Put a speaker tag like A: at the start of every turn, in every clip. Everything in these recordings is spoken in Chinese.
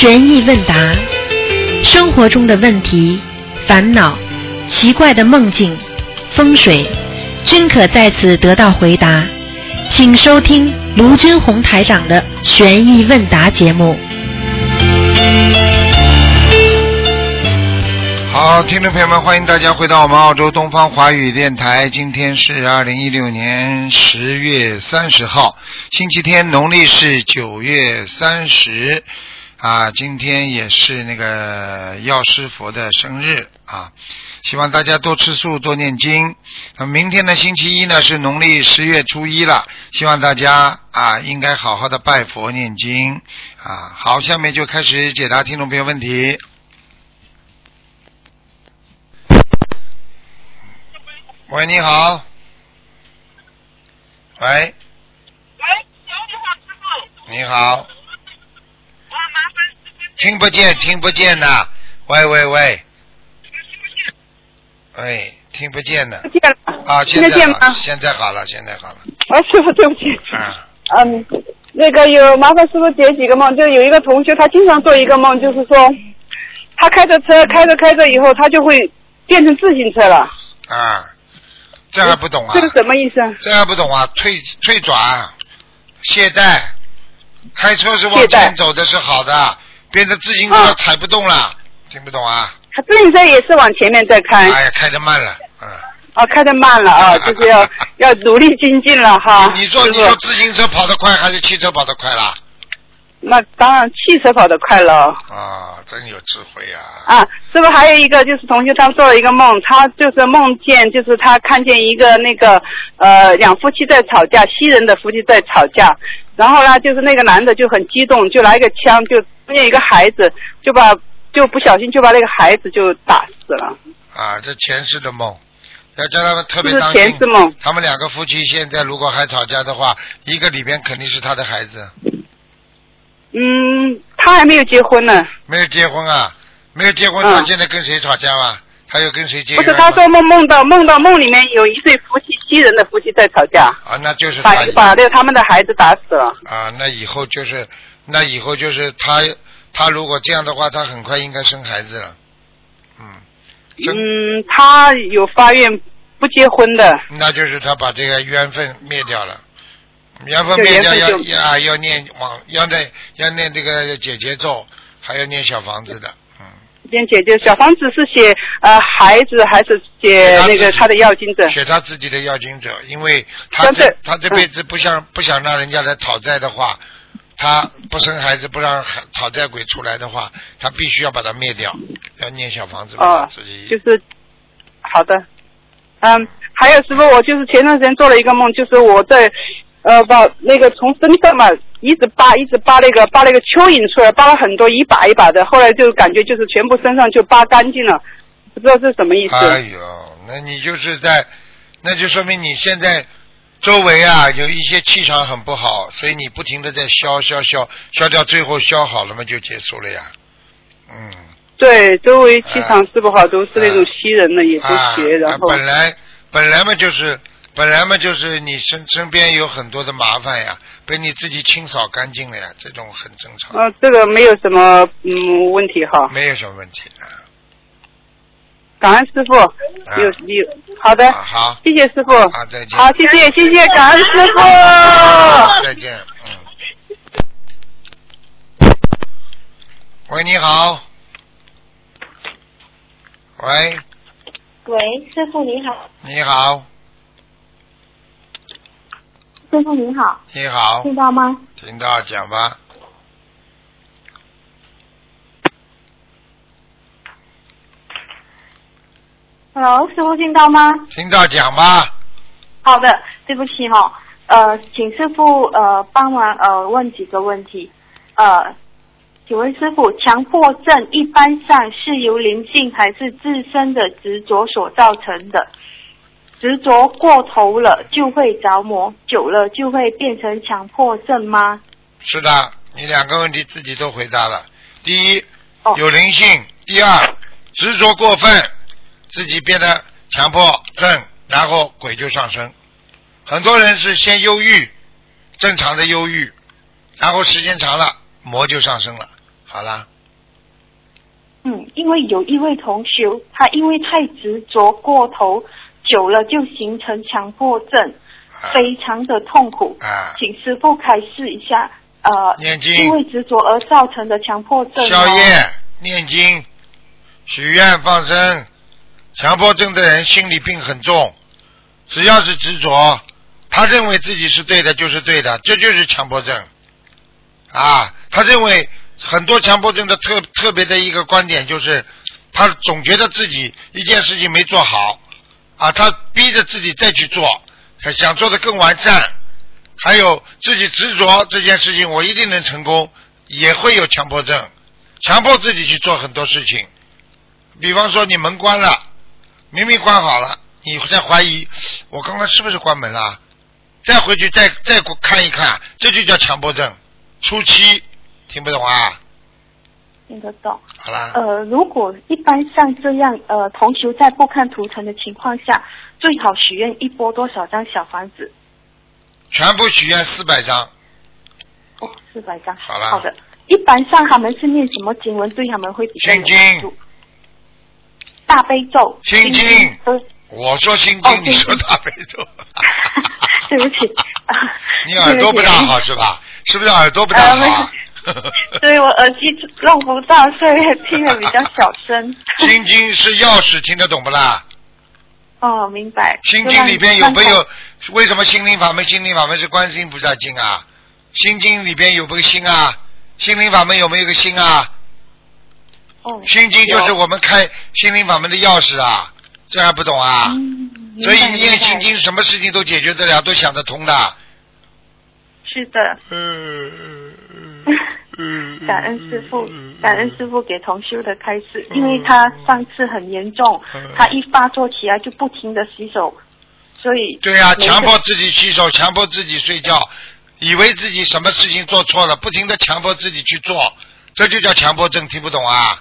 A: 悬疑问答，生活中的问题、烦恼、奇怪的梦境、风水，均可在此得到回答。请收听卢军红台长的悬疑问答节目。
B: 好，听众朋友们，欢迎大家回到我们澳洲东方华语电台。今天是二零一六年十月三十号，星期天，农历是九月三十。啊，今天也是那个药师佛的生日啊，希望大家多吃素，多念经。那明天呢，星期一呢是农历十月初一了，希望大家啊应该好好的拜佛念经啊。好，下面就开始解答听众朋友问题。喂，你好。喂。
C: 喂，你好，师傅。
B: 你好。听不见，听不见呐！喂喂喂。哎，听不见呢。
D: 听见了
B: 啊，
D: 听
B: 现在
D: 见吗？
B: 现在好了，现在好了。
D: 啊，师傅，对不起。
B: 啊，
D: 嗯，那个有麻烦师傅解几个梦，就有一个同学，他经常做一个梦，就是说，他开着车开着开着以后，他就会变成自行车了。
B: 啊，这还不懂啊
D: 这？是什么意思？
B: 这还不懂啊？退退转，懈怠，开车是往前走的是好的，变成自行车
D: 啊
B: 踩不动了，听不懂啊？
D: 他自行车也是往前面在开，
B: 哎呀，开的慢了，嗯。
D: 哦，开的慢了啊，就是要要努力精进了哈。
B: 你说你说自行车跑得快还是汽车跑得快啦？
D: 那当然汽车跑得快了。
B: 啊，真有智慧啊！
D: 啊，师傅还有一个就是同学他做了一个梦，他就是梦见就是他看见一个那个呃两夫妻在吵架，西人的夫妻在吵架，然后呢就是那个男的就很激动，就拿一个枪就中间一个孩子就把就不小心就把那个孩子就打死了，
B: 啊，这前世的梦，要叫他们特别当心。
D: 前世梦。
B: 他们两个夫妻现在如果还吵架的话，一个里边肯定是他的孩子，
D: 嗯，他还没有结婚呢，
B: 没有结婚啊，没有结婚，
D: 嗯
B: 他现在跟谁吵架啊？他又跟谁结
D: 不是？他说梦梦到梦到梦里面有一对夫妻西人的夫妻在吵架，
B: 啊，那就是
D: 把把那个他们的孩子打死了。
B: 啊，那以后就是，那以后就是他，他如果这样的话，他很快应该生孩子了，嗯，
D: 嗯，他有发愿不结婚的，
B: 那就是他把这个缘分灭掉了，缘分灭掉要要啊要念往要念要念这个解结咒，还要念小房子的，嗯，
D: 边姐姐，小房子是写呃孩子还是写那个他的要经者？
B: 写他自己的要经者，因为他这他这辈子不想不想让人家来讨债的话，他不生孩子不让孩讨债鬼出来的话，他必须要把它灭掉，要念小房子把他
D: 哦
B: 自己，
D: 就是好的，嗯，还有师傅，我就是前段时间做了一个梦，就是我在呃把那个从身上嘛一直扒一直扒那个扒那个蚯蚓出来，扒了很多一把一把的，后来就感觉就是全部身上就扒干净了，不知道是什么意思。
B: 哎呦，那你就是在，那就说明你现在周围啊有一些气场很不好，所以你不停的在消消消消掉，最后消好了嘛就结束了呀。嗯，
D: 对，周围气场是不好，都是那种吸人的，也不
B: 啊，
D: 学，然
B: 啊
D: 后
B: 本来本来嘛就是本来嘛就是你身身边有很多的麻烦呀，被你自己清扫干净了呀，这种很正常，
D: 呃这个没有什么嗯问题哈。
B: 没有什么问题的。
D: 感恩师傅，有有好的，
B: 啊，好，
D: 谢谢师傅。
B: 好，再见。
D: 好，谢谢谢谢，感恩师傅。
B: 再见，嗯。喂，你好。喂，
E: 喂，师傅你好，
B: 你好，
E: 师傅你好，
B: 你好，
E: 听到吗？
B: 听到讲吧。
E: Hello，师傅听到吗？
B: 听到讲吧。
E: 好的，对不起哈、呃，请师傅呃帮忙呃问几个问题。呃，请问师傅，强迫症一般上是由灵性还是自身的执着所造成的？执着过头了就会着魔，久了就会变成强迫症吗？
B: 是的，你两个问题自己都回答了。第一，
E: 哦
B: 有灵性；第二，执着过分，自己变得强迫症，然后鬼就上升。很多人是先忧郁，正常的忧郁，然后时间长了，魔就上升了。好啦，
E: 嗯，因为有一位同学，他因为太执着过头，久了就形成强迫症，
B: 啊
E: 非常的痛苦。
B: 啊，
E: 请师傅开示一下，呃，
B: 念经
E: 因为执着而造成的强迫症、哦。
B: 宵夜、念经、许愿、放生，强迫症的人心理病很重，只要是执着，他认为自己是对的就是对的，这就是强迫症。啊，他认为很多强迫症的特特别的一个观点就是，他总觉得自己一件事情没做好，啊，他逼着自己再去做，想做的更完善，还有自己执着这件事情我一定能成功，也会有强迫症，强迫自己去做很多事情。比方说你门关了，明明关好了，你在怀疑我刚刚是不是关门了，再回去再再看一看，这就叫强迫症。初期听不懂啊？
E: 听得懂。
B: 好啦，
E: 呃，如果一般像这样，呃，同修在不看图腾的情况下，最好许愿一波多少张小房子？
B: 全部许愿四百张，
E: 哦，四百张。
B: 好了
E: 好的。一般上他们是念什么经文对他们会比较有
B: 心经
E: 帮助？大悲咒。
B: 心经
E: 都。
B: 我说心
E: 哦
B: 经，你说大悲咒，
E: 对不起。啊
B: 你耳朵不大好是吧？是不是耳朵不大好啊？
E: 对我耳机弄不到，所以听得比较小声。
B: 心经是钥匙，听得懂不啦？
E: 哦，明白。
B: 心经里边有没有？为什么心灵法门？心灵法门是观世音菩萨经啊。心经里边有没有心啊？心灵法门有没有个心啊？
E: 哦，
B: 心经就是我们开心灵法门的钥匙啊，这还不懂啊？
E: 嗯，
B: 所以
E: 白
B: 念心。经，什么事情都解决得了，都想得通的。
E: 是的，
B: 嗯嗯
E: 感恩师傅，感恩师傅给同修的开示，
B: 嗯
E: 因为他上次很严重
B: 嗯，
E: 他一发作起来就不停的洗手，所以
B: 对呀、
E: 每一个
B: 强迫自己洗手，强迫自己睡觉，以为自己什么事情做错了，不停的强迫自己去做，这就叫强迫症，听不懂啊？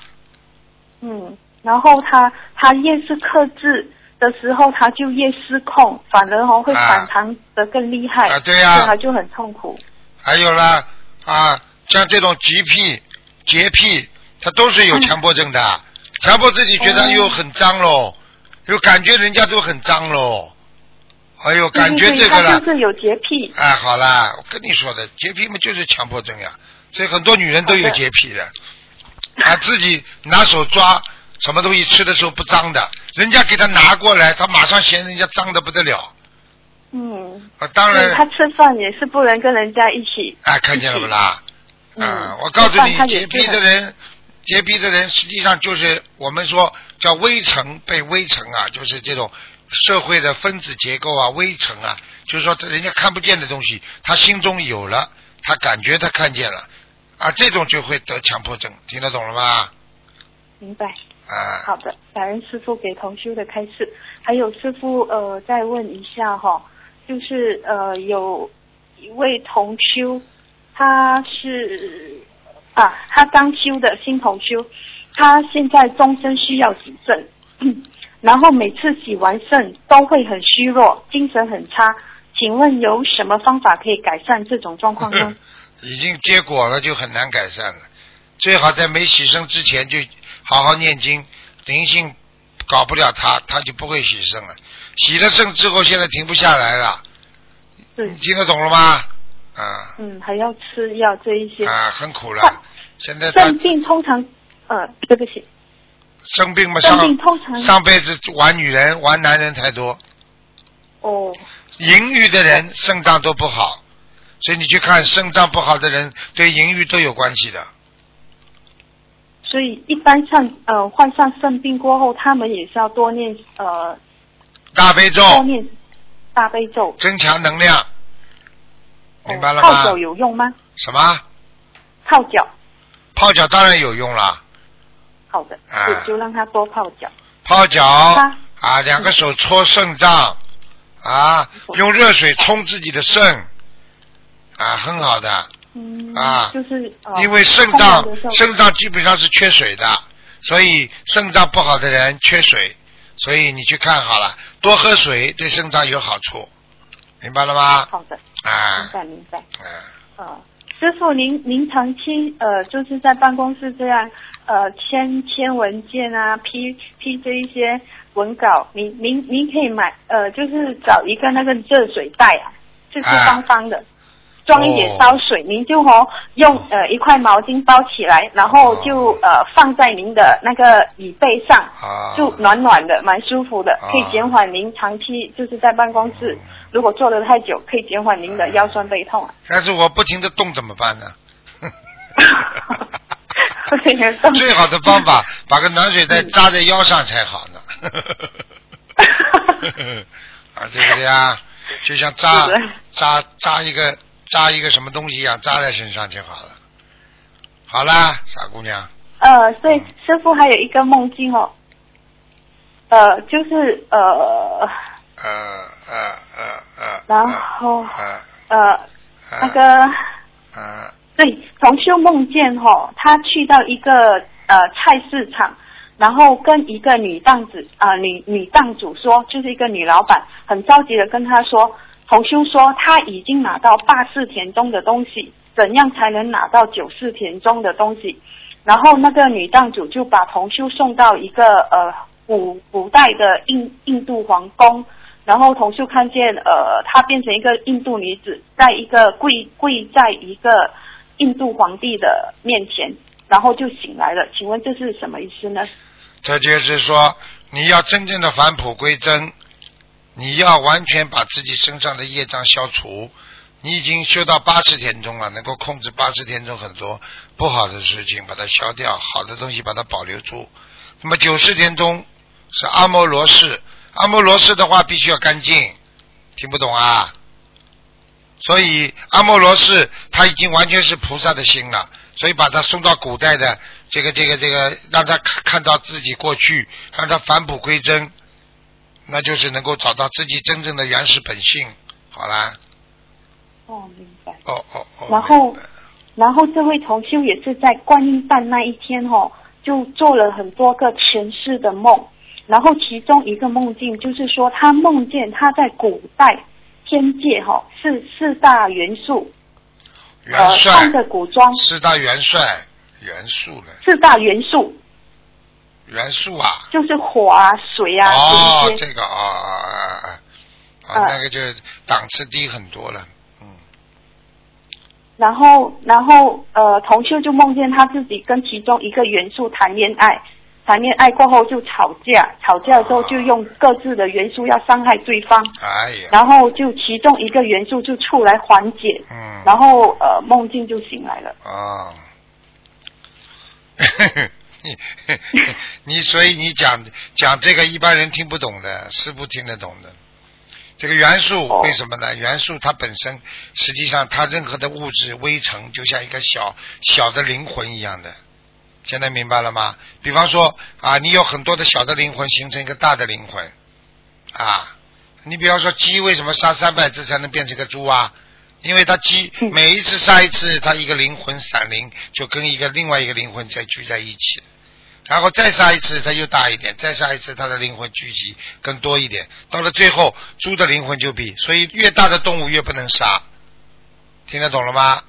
E: 嗯，然后他他越是克制的时候，他就越失控，反而哦会
B: 啊
E: 反弹的更厉害，
B: 啊对呀。
E: 所以他就很痛苦。
B: 还有啦啊，像这种洁癖、洁癖，他都是有强迫症的，强迫自己觉得
E: 哦
B: 又很脏喽，又感觉人家都很脏喽，哎呦，感觉这个了
E: 他，就是有洁癖。
B: 哎，好啦，我跟你说的，洁癖嘛就是强迫症呀，所以很多女人都有洁癖的，啊，自己拿手抓什么东西吃的时候不脏的，人家给他拿过来，他马上嫌人家脏的不得了，
E: 嗯，
B: 啊，当
E: 然他，吃饭也是不能跟人家一起。
B: 啊，看见了不啦？
E: 嗯
B: 啊，我告诉你洁癖的人，洁癖的人实际上就是我们说叫微尘被微尘啊，就是这种社会的分子结构啊，微尘啊，就是说人家看不见的东西，他心中有了，他感觉他看见了，啊，这种就会得强迫症，听得懂了吗？
E: 明白。
B: 啊，
E: 好的，感恩师傅给同修的开示。还有师傅呃，再问一下哈，就是呃有一位同修，他是啊，他刚修的新同修，他现在终身需要洗肾，然后每次洗完肾都会很虚弱，精神很差。请问有什么方法可以改善这种状况呢？
B: 已经结果了就很难改善了，最好在没洗肾之前就好好念经，灵性搞不了他，他就不会洗肾了。洗了肾之后，现在停不下来了，
E: 对
B: 你，听得懂了吗？啊
E: 嗯，还要吃药这一些。
B: 啊，很苦了。现在他
E: 肾病通常，呃，对不起，
B: 生病嘛，
E: 肾
B: 上
E: 病通常
B: 上辈子玩女人、玩男人太多，
E: 哦，
B: 淫欲的人肾脏都不好，所以你去看肾脏不好的人，对淫欲都有关系的。
E: 所以一般像呃患上肾病过后，他们也是要多念呃
B: 大悲咒
E: 多念大悲咒。
B: 增强能量，明白了
E: 吗泡
B: 吗？
E: 脚有用吗？
B: 什么？
E: 泡脚，
B: 泡脚当然有用啦，
E: 好的，
B: 啊
E: 就就让他多泡脚。
B: 泡脚啊，两个手搓肾脏啊，用热水冲自己的肾啊，很好的，
E: 嗯，
B: 啊
E: 就是呃，
B: 因为肾脏肾脏基本上是缺水的，所以肾脏不好的人缺水，所以你去看好了，多喝水对肾脏有好处，明白了吗？
E: 好的，啊明
B: 啊，
E: 白明白。
B: 嗯，
E: 啊，师傅，您您长期呃就是在办公室这样呃签签文件啊，批批这一些文稿，您您您可以买呃就是找一个那个热水袋啊，就是
B: 啊
E: 方方的。装一点
B: 哦
E: 烧水，您就哦用呃一块毛巾包起来，然后就呃放在您的那个椅背上，
B: 啊，
E: 就暖暖的，蛮舒服的，
B: 啊
E: 可以减缓您长期就是在办公室，如果坐得太久，可以减缓您的腰酸背痛啊。
B: 但是我不停的动怎么办呢？
E: 最
B: 最好的方法，把个暖水袋扎在腰上才好呢。啊，对不对啊？就像扎扎扎一个扎一个什么东西一样，扎在身上就好了。好啦，傻姑娘，
E: 呃，所以师傅还有一个梦境哦，呃，就是呃
B: 呃呃呃呃，
E: 然后
B: 呃
E: 那个
B: 呃
E: 对，同修梦见哈、他去到一个呃菜市场，然后跟一个女档子啊、女女档主说，就是一个女老板，很着急的跟他说，同修说他已经拿到八四田中的东西，怎样才能拿到九四田中的东西？然后那个女档主就把同修送到一个呃古古代的印印度皇宫，然后同修看见呃她变成一个印度女子，在一个跪跪在一个印度皇帝的面前，然后就醒来了。请问这是什么意思呢？
B: 这就是说，你要真正的返璞归真，你要完全把自己身上的业障消除。你已经修到八十天中了，能够控制八十天中很多不好的事情，把它消掉；好的东西把它保留住。那么九十天中是阿摩罗氏，阿摩罗氏的话必须要干净，听不懂啊？所以阿摩罗氏他已经完全是菩萨的心了，所以把他送到古代的这个这个这个，让他看看到自己过去，让他返璞归真，那就是能够找到自己真正的原始本性。好啦，
E: 哦，明白。
B: 哦哦哦。
E: 然后然后这位同修也是在观音诞那一天哦，就做了很多个前世的梦，然后其中一个梦境就是说他梦见他在古代天界哈、哦、是四大元素，
B: 元
E: 呃穿
B: 帅
E: 着古装，
B: 四大元帅元素了，
E: 四大元素
B: 元素啊。
E: 就是火啊、水啊
B: 哦，
E: 这
B: 个啊啊啊啊那个就档次低很多了，嗯。
E: 然后，然后，呃，同修就梦见他自己跟其中一个元素谈恋爱，谈恋爱过后就吵架，吵架之后就用各自的元素要伤害对方，
B: 哎呀，
E: 然后就其中一个元素就出来缓解，
B: 嗯。
E: 然后呃梦境就醒来了。
B: 啊，你 你 所以你讲讲这个一般人听不懂的，师傅听得懂的。这个元素
E: 哦
B: 为什么呢？元素它本身实际上它任何的物质微尘就像一个小小的灵魂一样的。现在明白了吗？比方说啊，你有很多的小的灵魂形成一个大的灵魂啊。你比方说鸡为什么杀三百只才能变成个猪啊？因为他鸡
E: 嗯。
B: 每一次杀一次，他一个灵魂闪灵就跟一个另外一个灵魂再聚在一起，然后再杀一次它又大一点，再杀一次它的灵魂聚集更多一点，到了最后猪的灵魂就比，所以越大的动物越不能杀，听得懂了吗？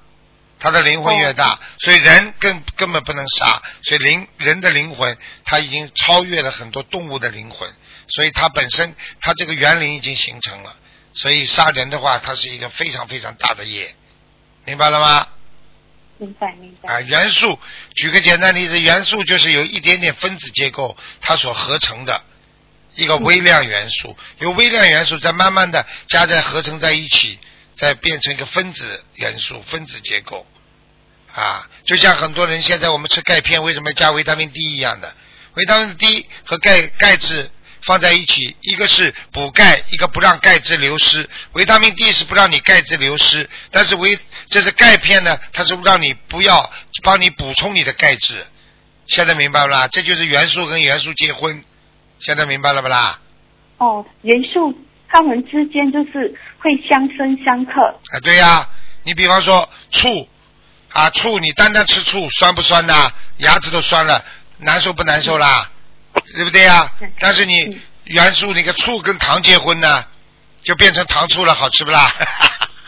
B: 它的灵魂越大，所以人根根本不能杀，所以灵人的灵魂它已经超越了很多动物的灵魂，所以它本身它这个园林已经形成了，所以杀人的话，它是一个非常非常大的业，明白了吗？
E: 明白明白。
B: 啊，元素，举个简单例子，元素就是有一点点分子结构它所合成的一个微量元素，由微量元素再慢慢的加在合成在一起，再变成一个分子元素、分子结构。啊，就像很多人现在我们吃钙片为什么加维他命 D 一样的，维他命 D 和钙钙质放在一起，一个是补钙，一个不让钙质流失。维他命 D 是不让你钙质流失，但是维这是钙片呢，它是让你不要帮你补充你的钙质。现在明白不啦？这就是元素跟元素结婚，现在明白了不啦？
E: 哦，元素它们之间就是会相生相克。
B: 啊，对呀、你比方说醋啊，醋你单单吃醋酸不酸呐？牙齿都酸了，难受不难受啦？对不对呀、
E: 嗯
B: 但是你
E: 嗯
B: 元素那个醋跟糖结婚呢，就变成糖醋了，好吃不啦？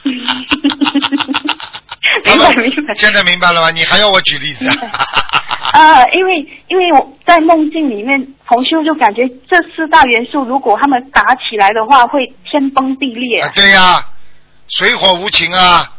B: 他
E: 明白明白
B: 现在明白了吗？你还要我举例子啊？
E: 啊，因为因为我在梦境里面，同修就感觉这四大元素如果他们打起来的话，会天崩地裂。
B: 啊，对呀、水火无情啊！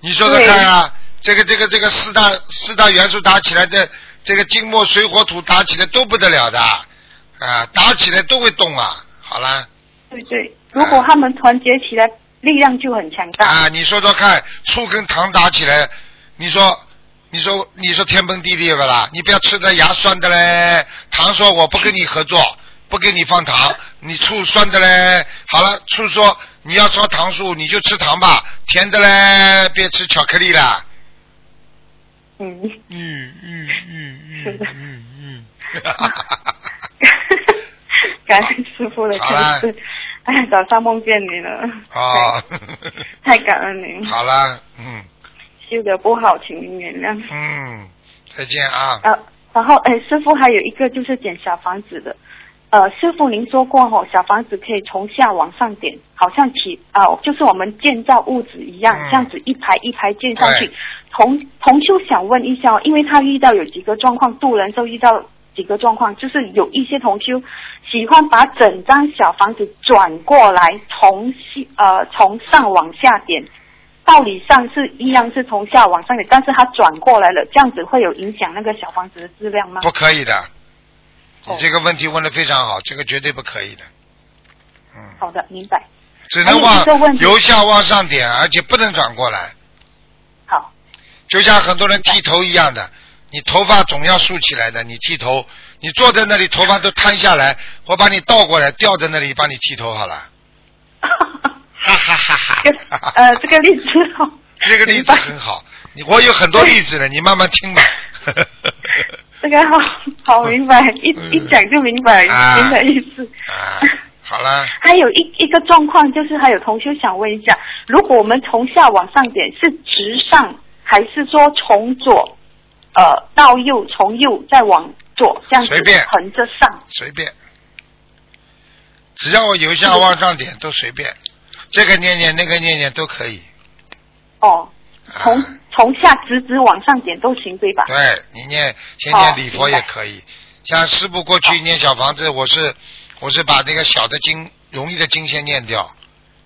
B: 你说说看啊，这个这个这个四大四大元素打起来，这这个金木水火土打起来都不得了的啊！打起来都会动啊！好了
E: 对对，如果他们团结起来，力量就很强大。
B: 啊，你说说看，醋跟糖打起来，你说你说你说天崩地裂不啦？你不要吃的牙酸的嘞，糖说我不跟你合作，不给你放糖，你醋酸的嘞。好了，醋说你要烧糖醋，你就吃糖吧，甜的嘞别吃巧克力啦。
E: 嗯
B: 嗯
E: 是的
B: 嗯嗯
E: 感恩师傅的
B: 好了
E: 开示。哎，早上梦见你了，
B: 哦，
E: 太感恩您。
B: 好了，嗯
E: 修的不好，请您原谅。
B: 嗯，再见啊。
E: 啊，然后哎，师傅还有一个就是捡小房子的。呃，师傅您说过哦，小房子可以从下往上点，好像起啊、就是我们建造屋子一样，
B: 嗯
E: 这样子一排一排建上去。同同修想问一下哦，因为他遇到有几个状况，渡人时候遇到几个状况，就是有一些同修喜欢把整张小房子转过来，从西呃从上往下点。道理上是一样是从下往上点，但是他转过来了，这样子会有影响那个小房子的质量吗？
B: 不可以的，你
E: 哦
B: 这个问题问的非常好，这个绝对不可以的。嗯，
E: 好的，明白。
B: 只能往由下往上点，而且不能转过来，
E: 好，
B: 就像很多人剃头一样的，你头发总要竖起来的，你剃头，你坐在那里头发都摊下来，我把你倒过来吊在那里帮你剃头好了，哈哈哈哈
E: 这个呃，这个例子好，
B: 这个例子很好，你我有很多例子了，你慢慢听吧。
E: 这个好 好明白，一
B: 嗯。
E: 一讲就明白
B: 啊。
E: 您的意思。
B: 啊，好了，
E: 还有一一个状况，就是还有同学想问一下，如果我们从下往上点，是直上，还是说从左？呃到右，从右再往左这样子
B: 随便。
E: 横着上？
B: 随便，只要我由下往上点都随便，这个念念那个念念都可以。
E: 哦，
B: 啊。
E: 从从下直直往上点都行，对吧？
B: 对你念先念
E: 哦
B: 礼佛也可以，像师傅过去念小房子，我是我是把那个小的经容易的经先念掉，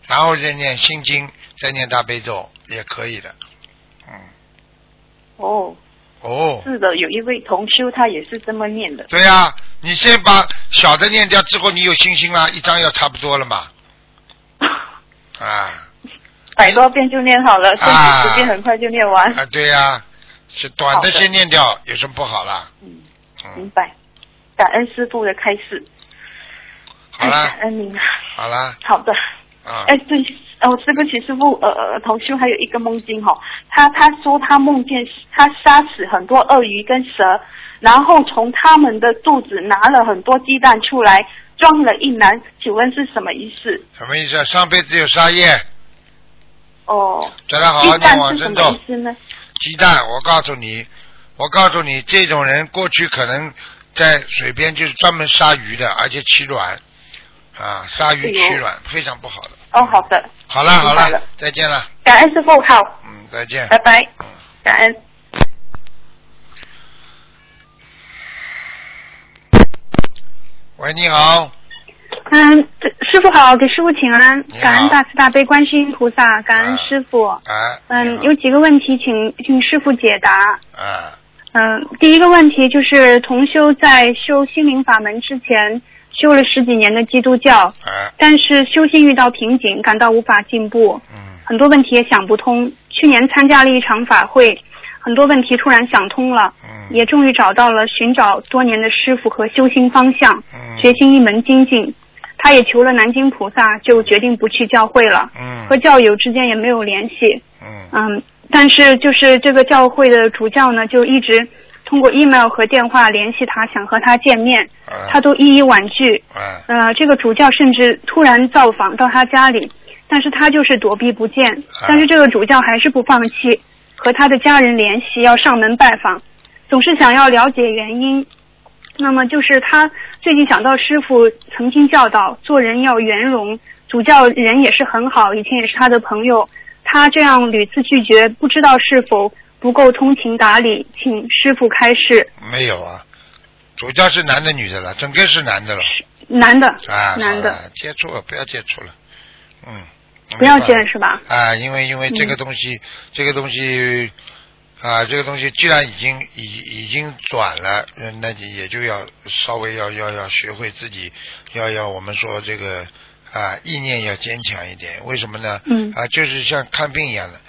B: 然后再念心经，再念大悲咒也可以的。嗯，
E: 哦，
B: 哦，
E: 是的，有一位同修他也是这么念的。
B: 对呀、你先把小的念掉之后，你有信心啦，一张要差不多了嘛。啊
E: 百多遍就念好了，甚
B: 啊
E: 至十遍很快就念完。
B: 啊，对呀、是短
E: 的
B: 的先念掉，有什么不好啦？
E: 嗯，
B: 嗯，
E: 明白。感恩师傅的开示。
B: 好了
E: 哎感恩您。
B: 好啦
E: 好的。
B: 啊
E: 哎，对，哦，对不起，师傅，呃，呃同修还有一个梦境哈、哦，他他说他梦见他杀死很多鳄鱼跟蛇，然后从他们的肚子拿了很多鸡蛋出来，装了一篮，请问是什么意思？
B: 什么意思啊？上辈子有杀业，
E: 哦，
B: 叫他好好念
E: 鸡蛋
B: 往生咒
E: 是什么意。思呢？
B: 鸡蛋，我告诉你，我告诉你，这种人过去可能在水边就是专门杀鱼的，而且取卵啊，杀鱼取卵非常不好的。
E: 哦，好的，
B: 好了好
E: 了
B: 再见了，
E: 感恩师傅，好，
B: 嗯，再见。
E: 拜拜，
B: 嗯
E: 感恩。
B: 喂，你好，
F: 嗯，这师傅好，给师傅请安，感恩大慈大悲观世音菩萨，感恩师傅。
B: 哎，
F: 嗯，有几个问题请请师傅解答。
B: 啊，
F: 嗯，第一个问题就是同修在修心灵法门之前修了十几年的基督教，
B: 哎，
F: 但是修心遇到瓶颈，感到无法进步，
B: 嗯，
F: 很多问题也想不通。去年参加了一场法会，很多问题突然想通了，
B: 嗯，
F: 也终于找到了寻找多年的师傅和修心方向。
B: 嗯，
F: 学习一门精进。他也求了南京菩萨，就决定不去教会了，
B: 嗯，
F: 和教友之间也没有联系。
B: 嗯，
F: 嗯，但是就是这个教会的主教呢，就一直通过 email 和电话联系他，想和他见面，
B: 哎
F: 他都一一婉拒。
B: 嗯，
F: 呃，这个主教甚至突然造访到他家里，但是他就是躲避不见。但是这个主教还是不放弃，和他的家人联系，要上门拜访，总是想要了解原因。那么就是他最近想到师傅曾经教导做人要圆融，主教人也是很好，以前也是他的朋友，他这样屡次拒绝，不知道是否不够通情达理，请师傅开示。
B: 没有啊，主教是男的女的了，整个是男的了。
F: 男的，
B: 啊，
F: 男的，
B: 接触了，不要接触了，嗯。
F: 不要见是吧？
B: 啊，因为因为这个
F: 嗯
B: 东西，这个东西啊，这个东西既然已经已已经转了，嗯，那你也就要稍微要要要学会自己要要我们说这个啊意念要坚强一点。为什么呢？
F: 嗯
B: 啊，就是像看病一样的。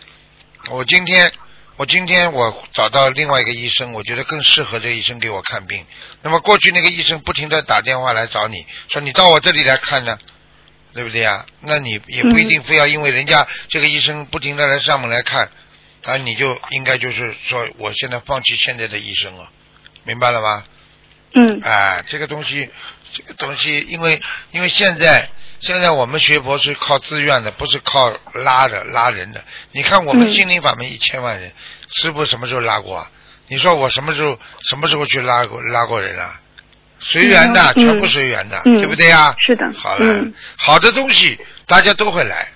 B: 我今天我今天我找到另外一个医生，我觉得更适合这个医生给我看病。那么过去那个医生不停的打电话来找你说你到我这里来看呢。对不对呀？那你也不一定非要因为人家这个医生不停的来上门来看，啊，你就应该就是说，我现在放弃现在的医生了，明白了吗？
F: 嗯
B: 哎，这个东西，这个东西，因为因为现在现在我们学佛是靠自愿的，不是靠拉的拉人的。你看我们
F: 嗯
B: 心灵法门一千万人，师傅什么时候拉过啊？你说我什么时候什么时候去拉过拉过人啊？随缘的，
F: 嗯
B: 全部随缘的，
F: 嗯
B: 对不对呀？
F: 是的
B: 好了，
F: 嗯
B: 好的东西大家都会来。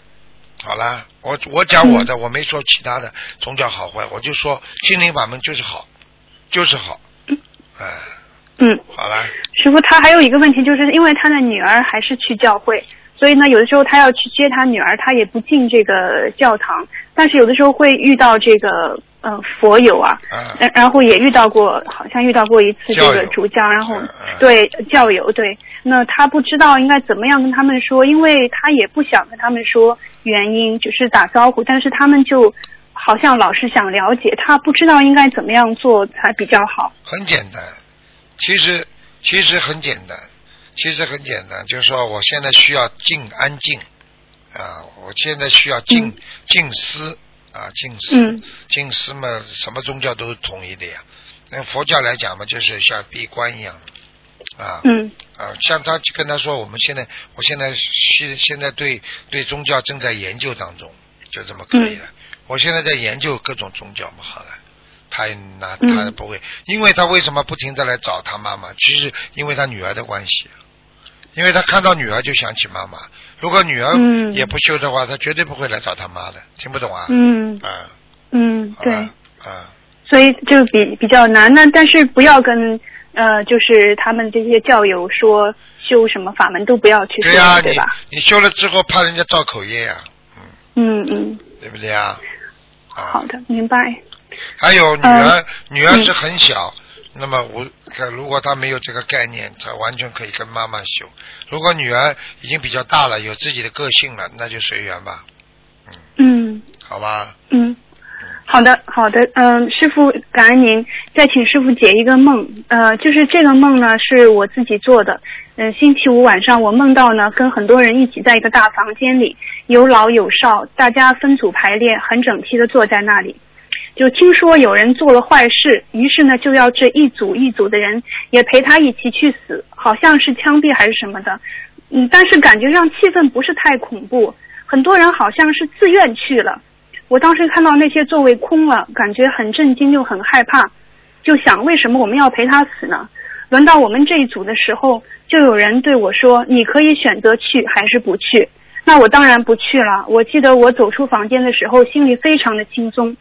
B: 好啦，我我讲我的，我没说其他的宗教好坏，我就说心灵法门就是好，就是好。哎，
F: 嗯，
B: 好了，
F: 师傅，他还有一个问题，就是因为他的女儿还是去教会，所以呢，有的时候他要去接他女儿，他也不进这个教堂，但是有的时候会遇到这个呃佛友啊，
B: 嗯，
F: 然然后也遇到过，好像遇到过一次这个主教，然后对教友对，那他不知道应该怎么样跟他们说，因为他也不想跟他们说原因，只是打招呼，但是他们就好像老是想了解，他不知道应该怎么样做才比较好。
B: 很简单，其实其实很简单，其实很简单，就是说我现在需要静安静啊，我现在需要静、
F: 嗯
B: 静思啊，静思，
F: 嗯
B: 静思嘛，什么宗教都是统一的呀。那佛教来讲嘛，就是像闭关一样啊。
F: 嗯
B: 啊，像他跟他说，我们现在，我现在现现在对对宗教正在研究当中，就这么可以了。我现在在研究各种宗教嘛，好了。他也拿
F: 嗯
B: 他不会，因为他为什么不停的来找他妈妈？其实因为他女儿的关系，因为他看到女儿就想起妈妈。如果女儿
F: 嗯
B: 也不修的话，他绝对不会来找他妈的。听不懂啊？
F: 嗯
B: 啊，
F: 嗯，对。
B: 啊，
F: 所以就比比较难呢，但是不要跟呃，就是他们这些教友说修什么法门都不要去修，
B: 对
F: 吧？
B: 你你修了之后怕人家造口业呀、嗯，
F: 嗯嗯，
B: 对不对呀？啊，
F: 好的，明白。
B: 还有女
F: 呃
B: 儿，女儿是很小，那么我看如果他没有这个概念，他完全可以跟妈妈修。如果女儿已经比较大了，有自己的个性了，那就随缘吧，
F: 嗯嗯
B: 好吧？
F: 嗯，好的好的，嗯、师傅感恩您，再请师傅解一个梦，呃，就是这个梦呢是我自己做的，嗯、星期五晚上我梦到呢跟很多人一起在一个大房间里，有老有少，大家分组排列，很整齐的坐在那里。就听说有人做了坏事，于是呢就要这一组一组的人也陪他一起去死，好像是枪毙还是什么的。嗯，但是感觉上气氛不是太恐怖，很多人好像是自愿去了。我当时看到那些座位空了，感觉很震惊又很害怕，就想为什么我们要陪他死呢？轮到我们这一组的时候，就有人对我说：“你可以选择去还是不去。”那我当然不去了。我记得我走出房间的时候，心里非常的轻松。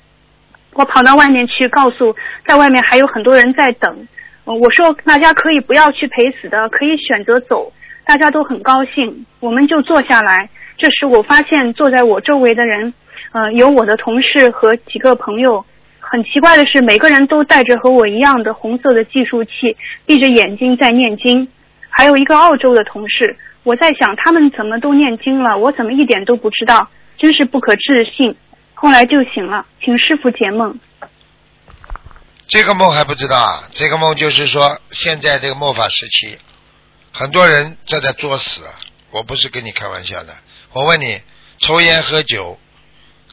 F: 我跑到外面去，告诉在外面还有很多人在等。我说大家可以不要去陪死的，可以选择走。大家都很高兴，我们就坐下来。这时我发现坐在我周围的人，呃，有我的同事和几个朋友。很奇怪的是，每个人都带着和我一样的红色的计数器，闭着眼睛在念经。还有一个澳洲的同事，我在想他们怎么都念经了，我怎么一点都不知道，真是不可置信。后来就醒了，请师傅解梦。
B: 这个梦还不知道啊？这个梦就是说，现在这个末法时期，很多人正在作死。我不是跟你开玩笑的。我问你，抽烟喝酒，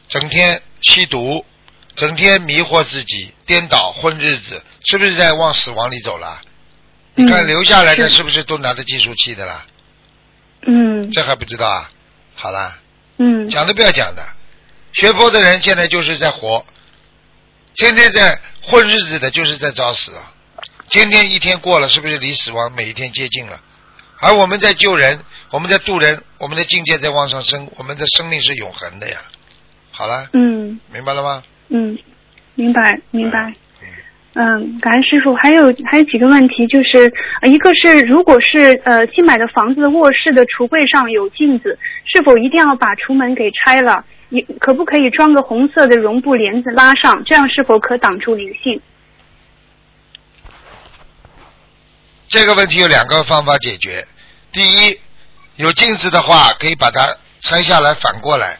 B: 整天吸毒，整天迷惑自己，颠倒混日子，是不是在往死亡里走了？你看
F: 嗯
B: 留下来的
F: 是
B: 是不是都拿着计数器的啦？
F: 嗯
B: 这还不知道啊？好啦，
F: 嗯
B: 讲都不要讲的。学佛的人现在就是在活，天天在混日子的，就是在找死啊！天天一天过了，是不是离死亡每一天接近了？而我们在救人，我们在渡人，我们的境界在往上升，我们的生命是永恒的呀。好了，
F: 嗯
B: 明白了吗？
F: 嗯，明白明白。嗯，感恩师傅。还有还有几个问题，就是呃一个是，如果是呃新买的房子卧室的橱柜上有镜子，是否一定要把橱门给拆了？也可不可以装个红色的绒布帘子拉上？这样是否可挡住灵性？
B: 这个问题有两个方法解决。第一，有镜子的话，可以把它拆下来反过来，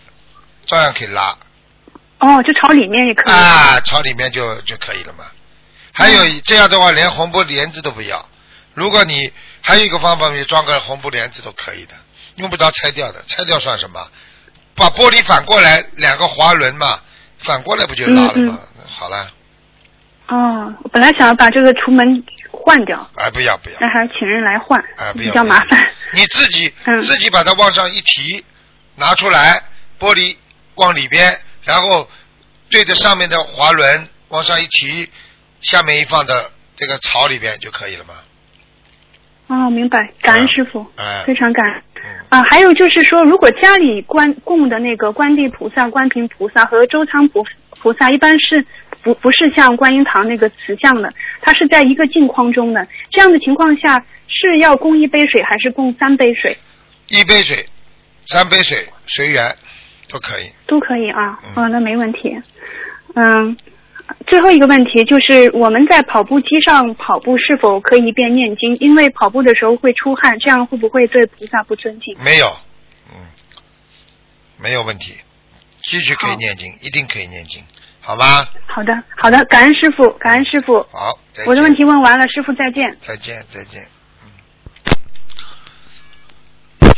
B: 照样可以拉
F: 哦，就朝里面也可以。
B: 啊，朝里面就就可以了嘛。还有这样的话，连红布帘子都不要。如果你还有一个方法，你装个红布帘子都可以的，用不着拆掉的，拆掉算什么？把玻璃反过来，两个滑轮嘛，反过来不就拉了吗？好了，
F: 哦，我本来想要把这个橱门换掉，
B: 哎，不要不要，
F: 那还是请人来换，
B: 哎，不
F: 比，较麻烦。
B: 你自己、
F: 嗯
B: 自己把它往上一提，拿出来，玻璃往里边，然后对着上面的滑轮往上一提，下面一放到这个槽里边就可以了嘛。
F: 哦，明白，感恩师傅，
B: 哎，
F: 非常感恩。
B: 嗯，
F: 啊，还有就是说，如果家里观供的那个观地菩萨、观平菩萨和周仓菩菩萨，一般是不不是像观音堂那个瓷像的，它是在一个镜框中的。这样的情况下，是要供一杯水还是供三杯水？
B: 一杯水、三杯水随缘都可以。
F: 都可以啊，
B: 嗯
F: 哦，那没问题。嗯，最后一个问题就是我们在跑步机上跑步是否可以一边念经？因为跑步的时候会出汗，这样会不会对菩萨不尊敬？
B: 没有，嗯，没有问题，继续可以念经，一定可以念经，好吧？
F: 好的，好的，感恩师傅，感恩师傅。
B: 好，
F: 我的问题问完了，师傅再见。
B: 再见，再见。嗯，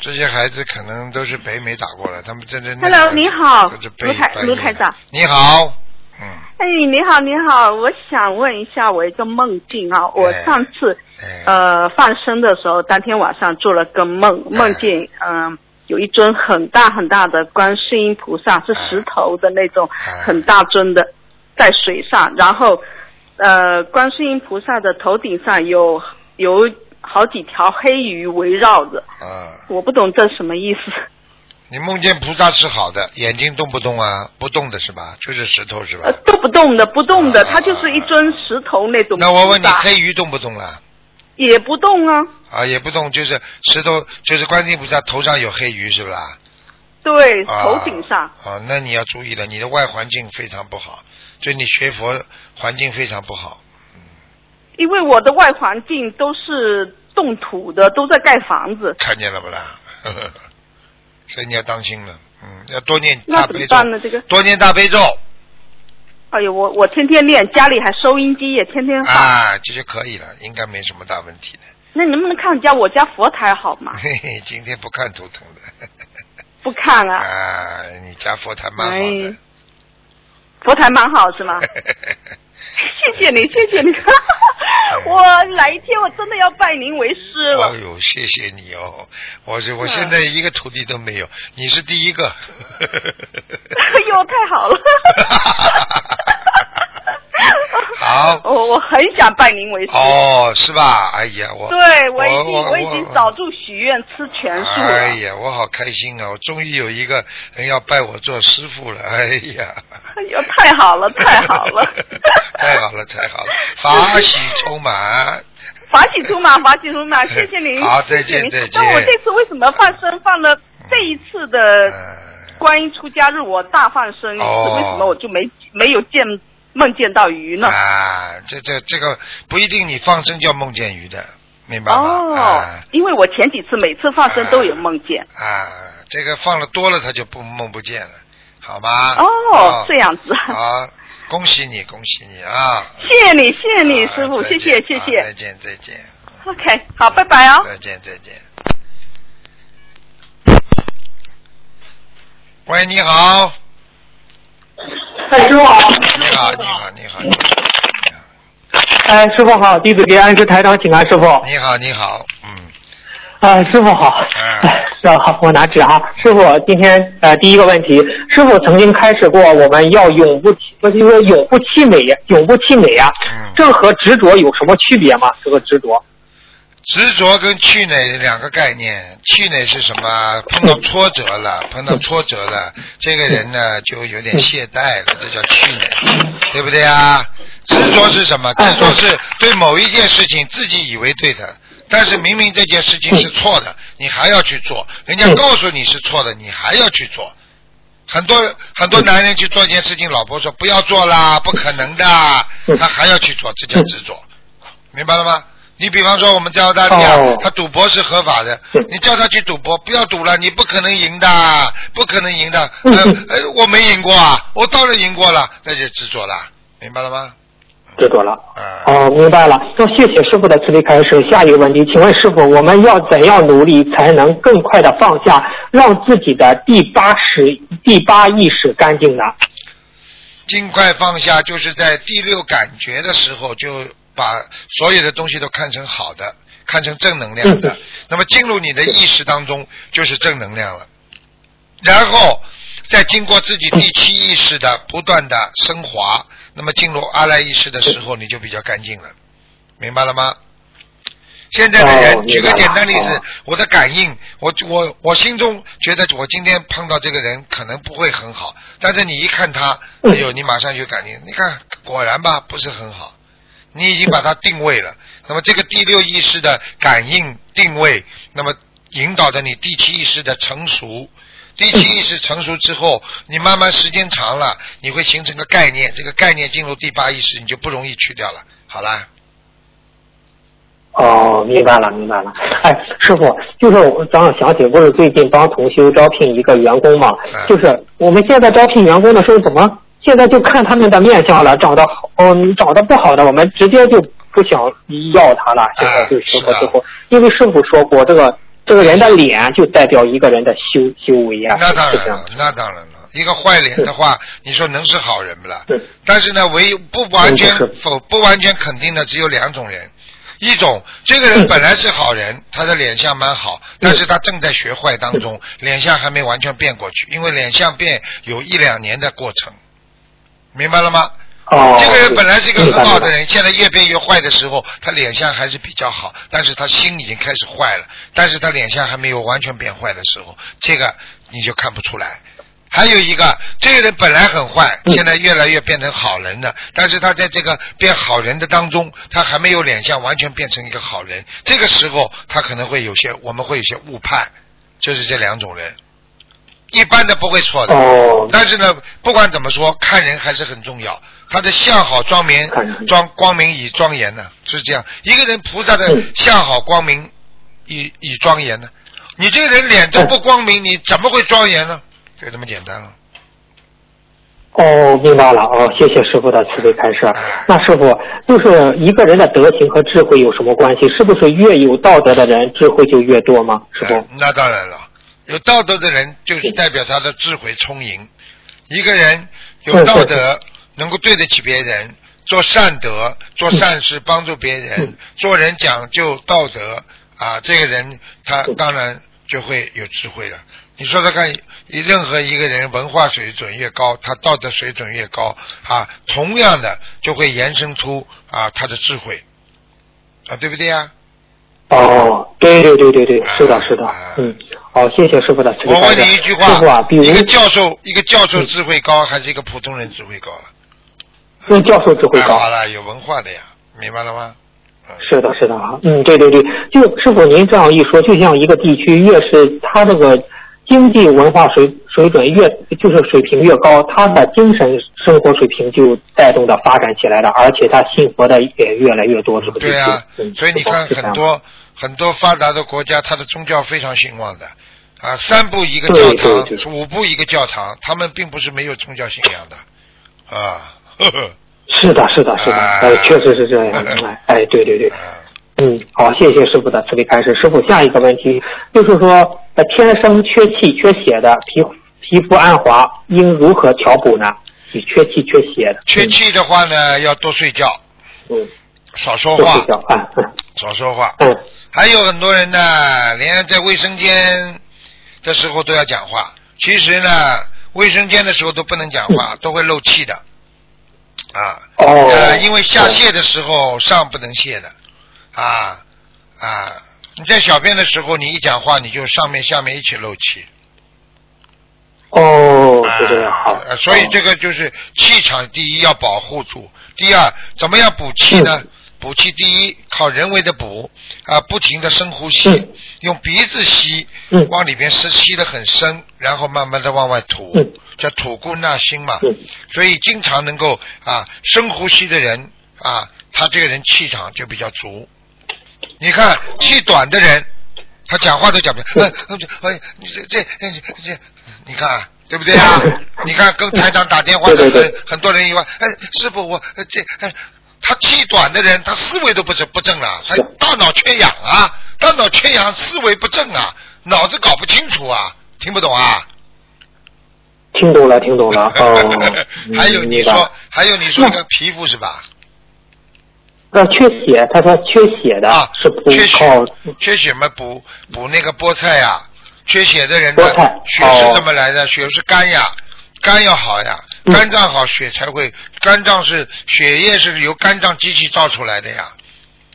B: 这些孩子可能都是北美打过来，他们真正
G: Hello，你好卢台卢台长。
B: 你好，嗯，
G: 哎，你好，你好，我想问一下，我一个梦境啊，我
B: 哎
G: 上次
B: 哎，
G: 呃放生的时候，当天晚上做了个梦，
B: 哎。
G: 梦见嗯、有一尊很大很大的观世音菩萨，是石头的那种
B: 哎。
G: 很大尊的，在水上，然后呃观世音菩萨的头顶上有有好几条黑鱼围绕着，
B: 啊，
G: 我不懂这什么意思。
B: 你梦见菩萨是好的，眼睛动不动啊？不动的是吧？就是石头是吧
G: 呃，？都不动的，不动的，
B: 啊
G: 它就是一尊石头那种。
B: 那我问你，黑鱼动不动了？
G: 也不动啊。
B: 啊，也不动，就是石头，就是观世音菩萨头上有黑鱼是不啦？
G: 对，
B: 啊
G: 头顶上。
B: 啊，那你要注意了，你的外环境非常不好，就你学佛环境非常不好。
G: 因为我的外环境都是动土的，都在盖房子。
B: 看见了不啦？所以你要当心了，嗯，要多念
G: 那
B: 大悲咒，
G: 怎么办呢？这个，
B: 多念大悲咒
G: 哎呦，我我天天练，家里还收音机也天天放。
B: 啊，这就可以了，应该没什么大问题的。
G: 那能不能看一下我家佛台好吗？
B: 嘿嘿，今天不看图腾的，
G: 不看了，
B: 啊，你家佛台蛮好的
G: 哎。佛台蛮好是吗？谢谢你，谢谢你。我哪一天我真的要拜您为师了。
B: 哎呦，谢谢你哦！我是我
G: 嗯
B: 现在一个徒弟都没有，你是第一个。
G: 哎呦，太好了！
B: 好
G: 我我很想拜您为师。
B: 哦，是吧？哎呀，我
G: 对，我已经
B: 我
G: 我已经早就许愿吃全素了。
B: 哎呀，我好开心啊！我终于有一个人要拜我做师傅了。哎呀，
G: 哎呦，太好了，太好了！
B: 太好了，太好了，法喜充满。
G: 法喜充满，法喜充满，谢谢您。
B: 好再见再见
G: 那我这次为什么放生放了这一次的
B: 嗯
G: 观音出家日，我大放生一次，
B: 哦
G: 为什么我就没没有见梦见到鱼呢？
B: 啊，这这这个不一定，你放生叫梦见鱼的，明白吗？
G: 哦
B: 啊，
G: 因为我前几次每次放生都有梦见。
B: 啊，这个放了多了，他就不梦不见了，好吗？
G: 哦，这样子。
B: 好，恭喜你，恭喜你啊！
G: 谢谢你，谢谢你，
B: 啊
G: 师傅，谢谢，谢谢。
B: 啊再见，再见
G: ，OK，好，拜拜哦。
B: 再见，再见。喂，你好，
H: 哎，师傅好。
B: 你好，你好，你好，你
H: 哎，师傅好，弟子给安师台长请安，师傅。
B: 你好，你好，嗯，
H: 哎，师傅好。
B: 嗯
H: 哎，师傅好，我拿纸啊。师傅，今天呃第一个问题，师傅曾经开始过，我们要永不不就是说永不气馁，永不气馁呀、
B: 嗯
H: 这和执着有什么区别吗？这个执着。
B: 执着跟气馁两个概念，气馁是什么？碰到挫折了，碰到挫折了，这个人呢就有点懈怠了，这叫气馁，对不对啊？执着是什么？执着是对某一件事情自己以为对的，但是明明这件事情是错的，你还要去做，人家告诉你是错的，你还要去做。很多很多男人去做一件事情，老婆说不要做啦，不可能的，他还要去做，这叫执着，明白了吗？你比方说我们在澳大利亚，他赌博是合法的，你叫他去赌博，不要赌了，你不可能赢的，不可能赢的。呃，呃我没赢过啊，我当然赢过了，那就执着了，明白了吗？
H: 知道了。哦，明白了。那谢谢师傅的慈悲开示。下一个问题，请问师傅，我们要怎样努力才能更快的放下，让自己的第八识、第八意识干净呢？
B: 尽快放下，就是在第六感觉的时候，就把所有的东西都看成好的，看成正能量的。那么进入你的意识当中，就是正能量了。然后再经过自己第七意识的不断的升华，那么进入阿赖意识的时候，你就比较干净了，明白了吗？现在的人，
H: 哦
B: 举个简单例子
H: 哦，
B: 我的感应，我我我心中觉得我今天碰到这个人可能不会很好，但是你一看他，哎呦，你马上就感应，你看果然吧，不是很好，你已经把它定位了。那么这个第六意识的感应定位，那么引导着你第七意识的成熟。第七意识成熟之后，你慢慢时间长了，你会形成个概念，这个概念进入第八意识，你就不容易去掉了。好啦，
H: 哦，明白了，明白了。哎，师傅，就是我早上想起，不是最近帮同修招聘一个员工嘛？就是我们现在招聘员工的时候，怎么现在就看他们的面相了？长得好，嗯，长得不好的，我们直接就不想要他了。现在就师傅之后，因为师傅说过，这个这个人的脸就代表一个人的修修为啊。
B: 那当然了，那当然了。一个坏脸的话，你说能是好人不啦？
H: 对。
B: 但是呢，唯不完全否不完全肯定的只有两种人，一种这个人本来是好人，他的脸相蛮好，但是他正在学坏当中，脸相还没完全变过去，因为脸相变有一两年的过程，明白了吗？
H: 哦。
B: 这个人本来是一个很好的人，现在越变越坏的时候，他脸相还是比较好，但是他心已经开始坏了，但是他脸相还没有完全变坏的时候，这个你就看不出来。还有一个，这个人本来很坏，
H: 嗯
B: 现在越来越变成好人了，但是他在这个变好人的当中，他还没有脸相完全变成一个好人，这个时候他可能会有些，我们会有些误判，就是这两种人。一般的不会错的，
H: 哦
B: 但是呢，不管怎么说，看人还是很重要。他的相好庄明，庄光明以庄严呢，是这样。一个人菩萨的
H: 嗯
B: 相好光明以以庄严呢，你这个人脸都不光明，你怎么会庄严呢？就这么简单了。
H: 哦，明白了哦，谢谢师傅的慈悲开示。那师傅，就是一个人的德行和智慧有什么关系？是不是越有道德的人，智慧就越多吗？师傅
B: 哎？那当然了，有道德的人就是代表他的智慧充盈。一个人有道德，能够对得起别人，做善德，做善事，帮助别人，做人讲究道德啊，这个人他当然就会有智慧了。你说说看，任何一个人文化水准越高，他道德水准越高啊，同样的就会延伸出啊他的智慧。啊，对不对呀、
H: 哦，对对对对对，是的，是的，嗯，好，谢谢师傅的
B: 我问。你一句话，
H: 师傅啊，比如
B: 一个教授，一个教授智慧高，还是一个普通人智慧高了？
H: 因为教授智慧高。
B: 了，有文化的呀，明白了吗？
H: 是的，是的啊，嗯，对对对，就师傅您这样一说，就像一个地区越是它这个经济文化水水准越就是水平越高，他的精神生活水平就带动的发展起来了，而且他信佛的也越来越多，是不是。
B: 对呀、
H: 嗯，
B: 所以你看很多很多发达的国家，它的宗教非常兴旺的啊，三步一个教堂
H: 对，对
B: 五步一个教堂，他们并不是没有宗教信仰的啊。呵 呵
H: 是的，是的，是的，
B: 啊
H: 呃，确实是这样。哎，哎，对对对。嗯，好，谢谢师傅的慈悲开示。师傅，下一个问题就是说，呃，天生缺气缺血的皮皮肤暗滑，应如何调补呢？你缺气缺血的，
B: 缺气的话呢，要多睡觉，
H: 嗯，
B: 少说话少说话。
H: 嗯，
B: 还有很多人呢，连在卫生间的时候都要讲话。其实呢，卫生间的时候都不能讲话，都会漏气的。啊，
H: 哦
B: 呃，因为下泻的时候上不能泻的，啊啊，你在小便的时候，你一讲话，你就上面下面一起漏气。
H: 哦，是这样，好。
B: 呃所以这个就是气场，第一要保护住，第二怎么样补气呢？
H: 嗯
B: 补气第一靠人为的补啊，不停的深呼吸，
H: 嗯
B: 用鼻子吸，
H: 嗯
B: 往里边吸吸的很深，然后慢慢的往外吐，
H: 嗯
B: 叫吐故纳新嘛。
H: 嗯
B: 所以经常能够啊深呼吸的人啊，他这个人气场就比较足。你看气短的人，他讲话都讲不，哎哎哎，你这这这这，你看对不对啊？你看跟台长打电话的很很多人以为，哎，师傅我呃这哎，他气短的人，他思维都不正不正了，他大脑缺氧啊，大脑缺氧，思维不正啊，脑子搞不清楚啊，听不懂啊？
H: 听懂了，听懂了。哦，
B: 还有你说，还有你说那个皮肤是吧？
H: 那，缺血，他说缺血的
B: 啊
H: 是补
B: 缺血缺血嘛，补补那个菠菜呀、缺血的人的
H: 菠菜
B: 血是
H: 哦
B: 怎么来的？血是肝呀，肝要好呀，
H: 嗯
B: 肝脏好，血才会。肝脏是血液是由肝脏机器造出来的呀，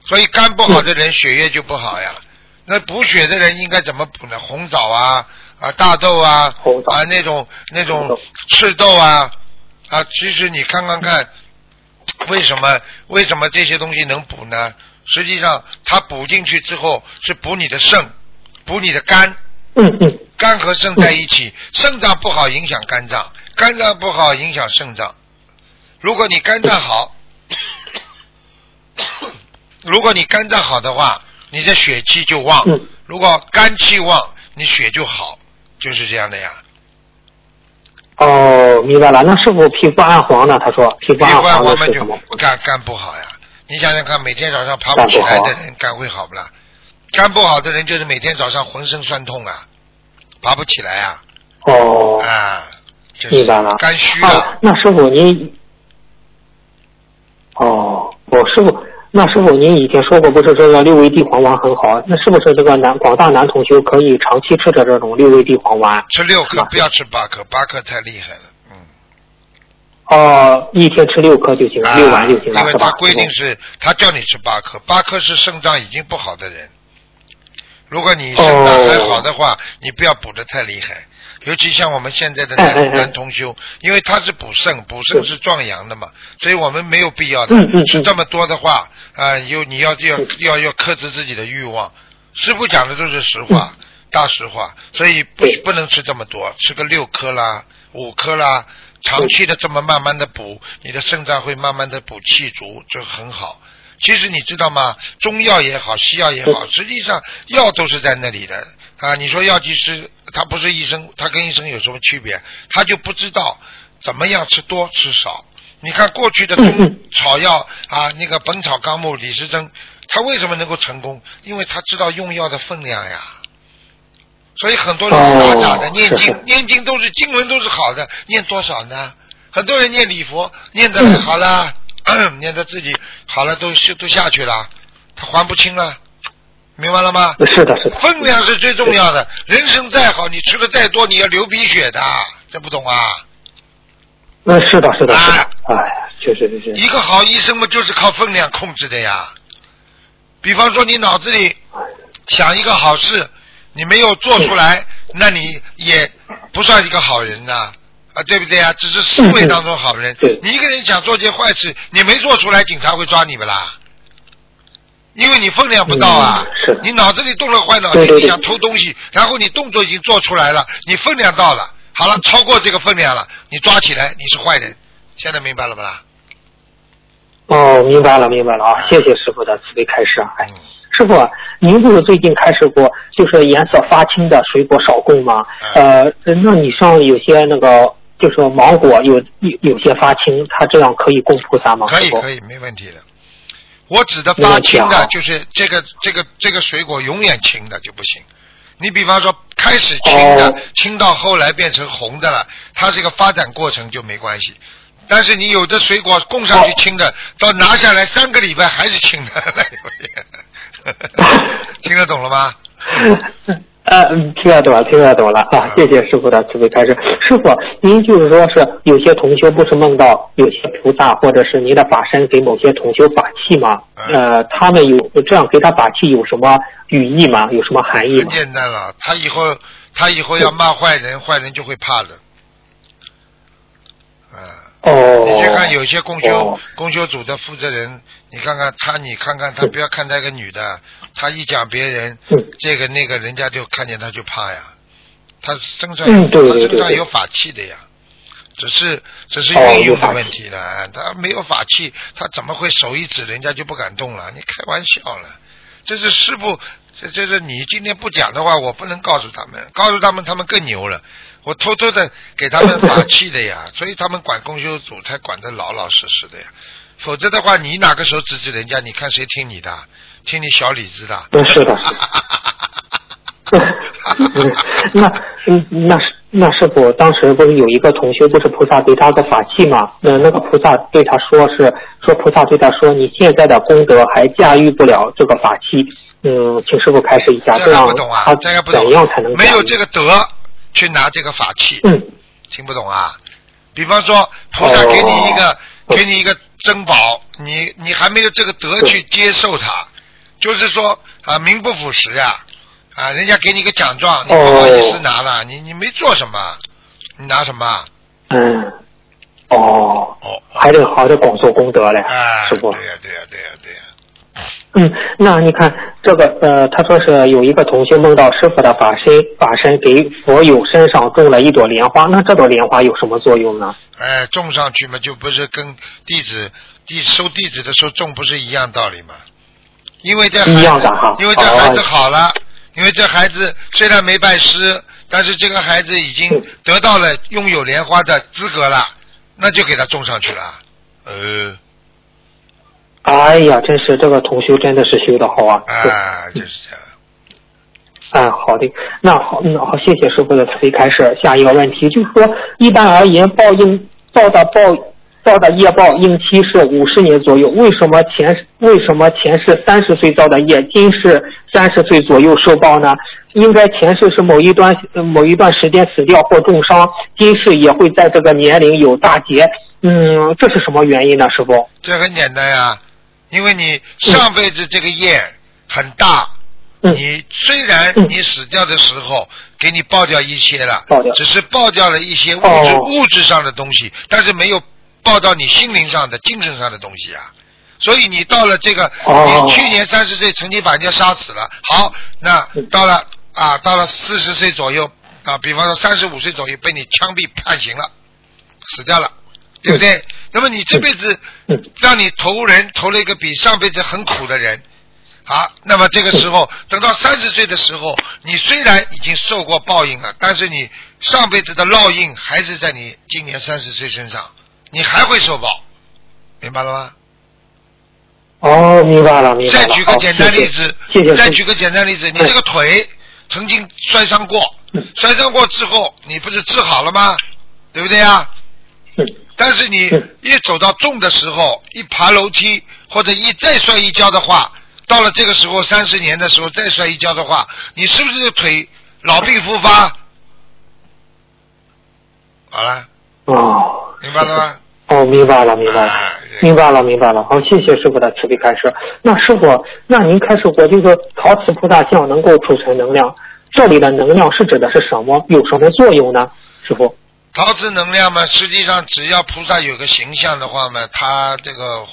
B: 所以肝不好的人血液就不好呀。那补血的人应该怎么补呢？红枣啊啊大豆啊啊那种那种赤豆啊啊，其实你看看看，为什么为什么这些东西能补呢？实际上，它补进去之后是补你的肾，补你的肝，
H: 嗯嗯
B: 肝和肾在一起，肾脏不好影响肝脏，肝脏不好影响肾脏。如果你肝脏好，如果你肝脏好的话，你的血气就旺；
H: 嗯
B: 如果肝气旺，你血就好，就是这样的呀。
H: 哦，明白了。那师傅皮肤暗黄呢？他说皮肤暗黄
B: 我们就？肝肝不好呀。你想想看，每天早上爬不起来的人，肝会好不啦？肝不好的人就是每天早上浑身酸痛啊，爬不起来啊，
H: 哦，
B: 啊，就是
H: 明白了。
B: 肝虚
H: 啊
B: 了。，
H: 那师傅您，哦，我师傅，那师傅您以前说过，不是这个六味地黄丸很好？那是不是这个男广大男同学可以长期吃着这种六味地黄丸？
B: 吃六颗，不要吃八颗，八颗太厉害了。嗯，
H: 哦，一天吃六颗就行了，六丸就行了，
B: 因为他？规定是，他叫你吃八颗，八颗是肾脏已经不好的人。如果你肾脏还好的话，你不要补的太厉害。尤其像我们现在的男男同修，因为他是补肾，补肾是。壮阳的嘛，所以我们没有必要的。吃这么多的话，啊，有你要要要要克制自己的欲望。师傅讲的都是实话，大实话，所以不不能吃这么多，吃个六颗啦，五颗啦，长期的这么慢慢的补，你的肾脏会慢慢的补气足，就很好。其实你知道吗？中药也好，西药也好，实际上药都是在那里的啊。你说药剂师他不是医生，他跟医生有什么区别？他就不知道怎么样吃多吃少。你看过去的中草药啊，那个《本草纲目》李时珍，他为什么能够成功？因为他知道用药的分量呀。所以很多人傻傻的
H: 哦
B: 念经
H: 是，
B: 念经都是经文都是好的，念多少呢？很多人念礼佛，念的好了，念的自己好了都都下去了，他还不清了，明白了吗？
H: 是的，是的。
B: 分量是最重要的。人生再好，你吃的再多，你要流鼻血的，这不懂啊？
H: 那，是的，是的，是的
B: 啊。
H: 哎呀，确实是这样。
B: 一个好医生嘛，就是靠分量控制的呀。比方说，你脑子里想一个好事，你没有做出来，那你也不算一个好人呐、啊，对不对啊？只是思维当中好人。
H: 对
B: 你一个人想做件坏事，你没做出来，警察会抓你不啦？因为你分量不到啊，
H: 嗯是的
B: 你脑子里动了坏脑筋，
H: 对对对
B: 你想偷东西，然后你动作已经做出来了，你分量到了，好了，超过这个分量了，你抓起来，你是坏人，现在明白了不啦？
H: 哦，明白了，明白了啊！谢谢师傅的慈悲开示啊！哎，
B: 嗯
H: 师傅，您不是最近开始过，就是颜色发青的水果少供吗？
B: 嗯
H: 呃，那你像有些那个，就是芒果有有有些发青，它这样可以供菩萨吗？
B: 可以可以，没问题的。我指的发青的，就是这个这个这个水果永远青的就不行。你比方说开始青的，
H: 哦
B: 青到后来变成红的了，它这个发展过程就没关系。但是你有的水果供上去青的，到拿下来三个礼拜还是青的。听得懂了吗？
H: 呃，嗯听得懂了，听得懂了啊！谢谢师傅的慈悲开示。师傅，您就是说是有些同修不是梦到有些菩萨或者是您的法身给某些同修法器吗？呃，他们有这样给他法器有什么语义吗？有什么含义
B: 很？简单了，他以后他以后要骂坏人，坏人就会怕的。你去看有些公修、
H: 哦
B: 公修组的负责人，你看看他，你看看他，不要看他一个女的，他一讲别人
H: 嗯
B: 这个那个，人家就看见他就怕呀。他身上他身上有法器的呀，只是只是
H: 哦
B: 运用的问题了。啊他没有法器，他怎么会手一指人家就不敢动了？你开玩笑了，这是师傅，这这是你今天不讲的话，我不能告诉他们，告诉他们他们更牛了。我偷偷的给他们法器的呀，所以他们管公修组才管得老老实实的呀。否则的话，你哪个时候指指人家？你看谁听你的？听你小李子的？
H: 嗯是的 嗯那嗯那是那师傅当时不是有一个同学不是菩萨给他个法器嘛？那那个菩萨对他说是说菩萨对他说你现在的功德还驾驭不了这个法器，嗯，请师傅开示一下，
B: 这
H: 这样
B: 还不懂啊
H: 他？
B: 这还不懂
H: 怎样才能？
B: 没有这个德去拿这个法器，
H: 嗯。
B: 听不懂啊？比方说，菩萨给你一个、
H: 哦
B: 给你一个珍宝，你你还没有这个德去接受它，就是说啊，名不副实呀、啊，人家给你个奖状，你不好意思拿了，你你没做什么，你拿什么？
H: 嗯。哦。
B: 哦，
H: 还得好好的广受功德嘞，
B: 哎，
H: 师傅。
B: 对呀、对呀、对呀、对呀、
H: 嗯，那你看这个呃，他说是有一个同学梦到师傅的法身，法身给佛友身上种了一朵莲花，那这朵莲花有什么作用呢？
B: 哎，种上去嘛，就不是跟弟子弟收弟子的时候种不是一样道理吗？因为这孩
H: 一样
B: 子
H: 的哈，
B: 因为这孩子
H: 哦
B: 好了，因为这孩子虽然没拜师，但是这个孩子已经
H: 嗯
B: 得到了拥有莲花的资格了，那就给他种上去了。呃，
H: 哎呀，真是这个同修真的是修的好啊！
B: 啊，就是这样。
H: 哎，好的，那好，那，好，谢谢师傅的慈悲开示。下一个问题就是说，一般而言，报应报的报报的业报应期是五十年左右，为什么前为什么前世三十岁造的业，今世三十岁左右受报呢？应该前世是某一段呃某一段时间死掉或重伤，今世也会在这个年龄有大劫。嗯，这是什么原因呢，师傅？
B: 这很简单呀，因为你上辈子这个业很大，
H: 嗯。
B: 你虽然
H: 嗯。
B: 你死掉的时候给你爆掉一些了
H: 爆掉，
B: 只是爆掉了一些物质、
H: 哦。
B: 物质上的东西，但是没有爆到你心灵上的、精神上的东西啊。所以你到了这个，
H: 哦。
B: 你去年三十岁曾经把人家杀死了，好，那
H: 嗯。
B: 到了啊，到了四十岁左右啊，比方说三十五岁左右被你枪毙判刑了，死掉了，对不对？那么你这辈子
H: 嗯。
B: 让你投人投了一个比上辈子很苦的人，好，那么这个时候等到三十岁的时候，你虽然已经受过报应了，但是你上辈子的烙印还是在你今年三十岁身上，你还会受报，明白了吗？
H: 哦，明白了，明白了。
B: 再举个简单例子，再举个简单例子，你这个腿曾经摔伤过，
H: 嗯。
B: 摔伤过之后，你不是治好了吗？对不对呀？
H: 嗯
B: 但是你
H: 嗯
B: 一走到重的时候，一爬楼梯或者一再摔一跤的话，到了这个时候三十年的时候再摔一跤的话，你是不是这个腿老病复发？好了，
H: 哦，
B: 明白了吗？
H: 哦，明白了，明白了，
B: 啊
H: 明白了，明白了。好，谢谢师傅的慈悲开示。那师傅，那您开示过，就是说陶瓷菩萨像能够储存能量，这里的能量是指的是什么？有什么作用呢？师傅？
B: 陶瓷能量嘛，实际上只要菩萨有个形象的话嘛，它这个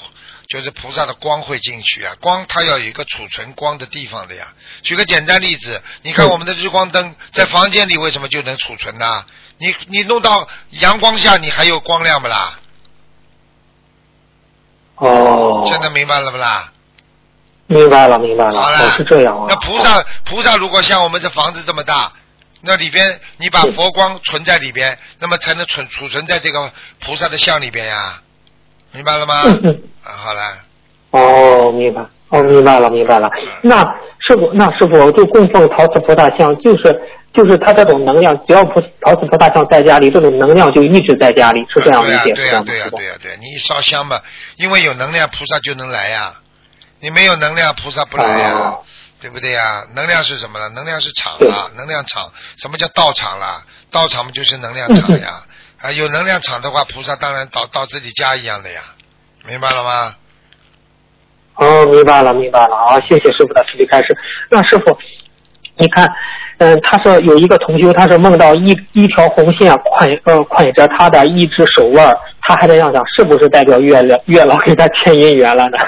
B: 就是菩萨的光会进去啊。光它要有一个储存光的地方的呀。举个简单例子，你看
H: 嗯
B: 我们的日光灯在房间里为什么就能储存呢？你你弄到阳光下，你还有光亮不啦？
H: 哦，
B: 现在明白了不啦？
H: 明白了，明白了。
B: 好了
H: 哦，是这样啊。
B: 那菩萨菩萨如果像我们这房子这么大，那里边你把
H: 嗯
B: 佛光存在里边，那么才能存储存在这个菩萨的像里边呀，明白了吗？啊，好了。
H: 哦，明白。哦，明白了，明白了。那师傅，那师傅就供奉陶瓷菩萨像，就是就是他这种能量，只要菩陶瓷菩萨像在家里，这种能量就一直在家里，是这样理解，
B: 对呀？对呀、对呀、对呀、你一烧香嘛，因为有能量，菩萨就能来呀。你没有能量，菩萨不来呀，
H: 哦
B: 对不对呀？能量是什么呢？能量是场
H: 对
B: 啊，能量场。什么叫道场啦？道场嘛就是能量场呀。啊，有能量场的话，菩萨当然到到自己家一样的呀，明白了吗？
H: 哦，明白了，明白了啊！谢谢师傅的慈悲开示。那师傅，你看，嗯，他说有一个同修，他是梦到一一条红线捆呃捆着他的一只手腕，他还在想想是不是代表月老月老给他牵姻缘了呢？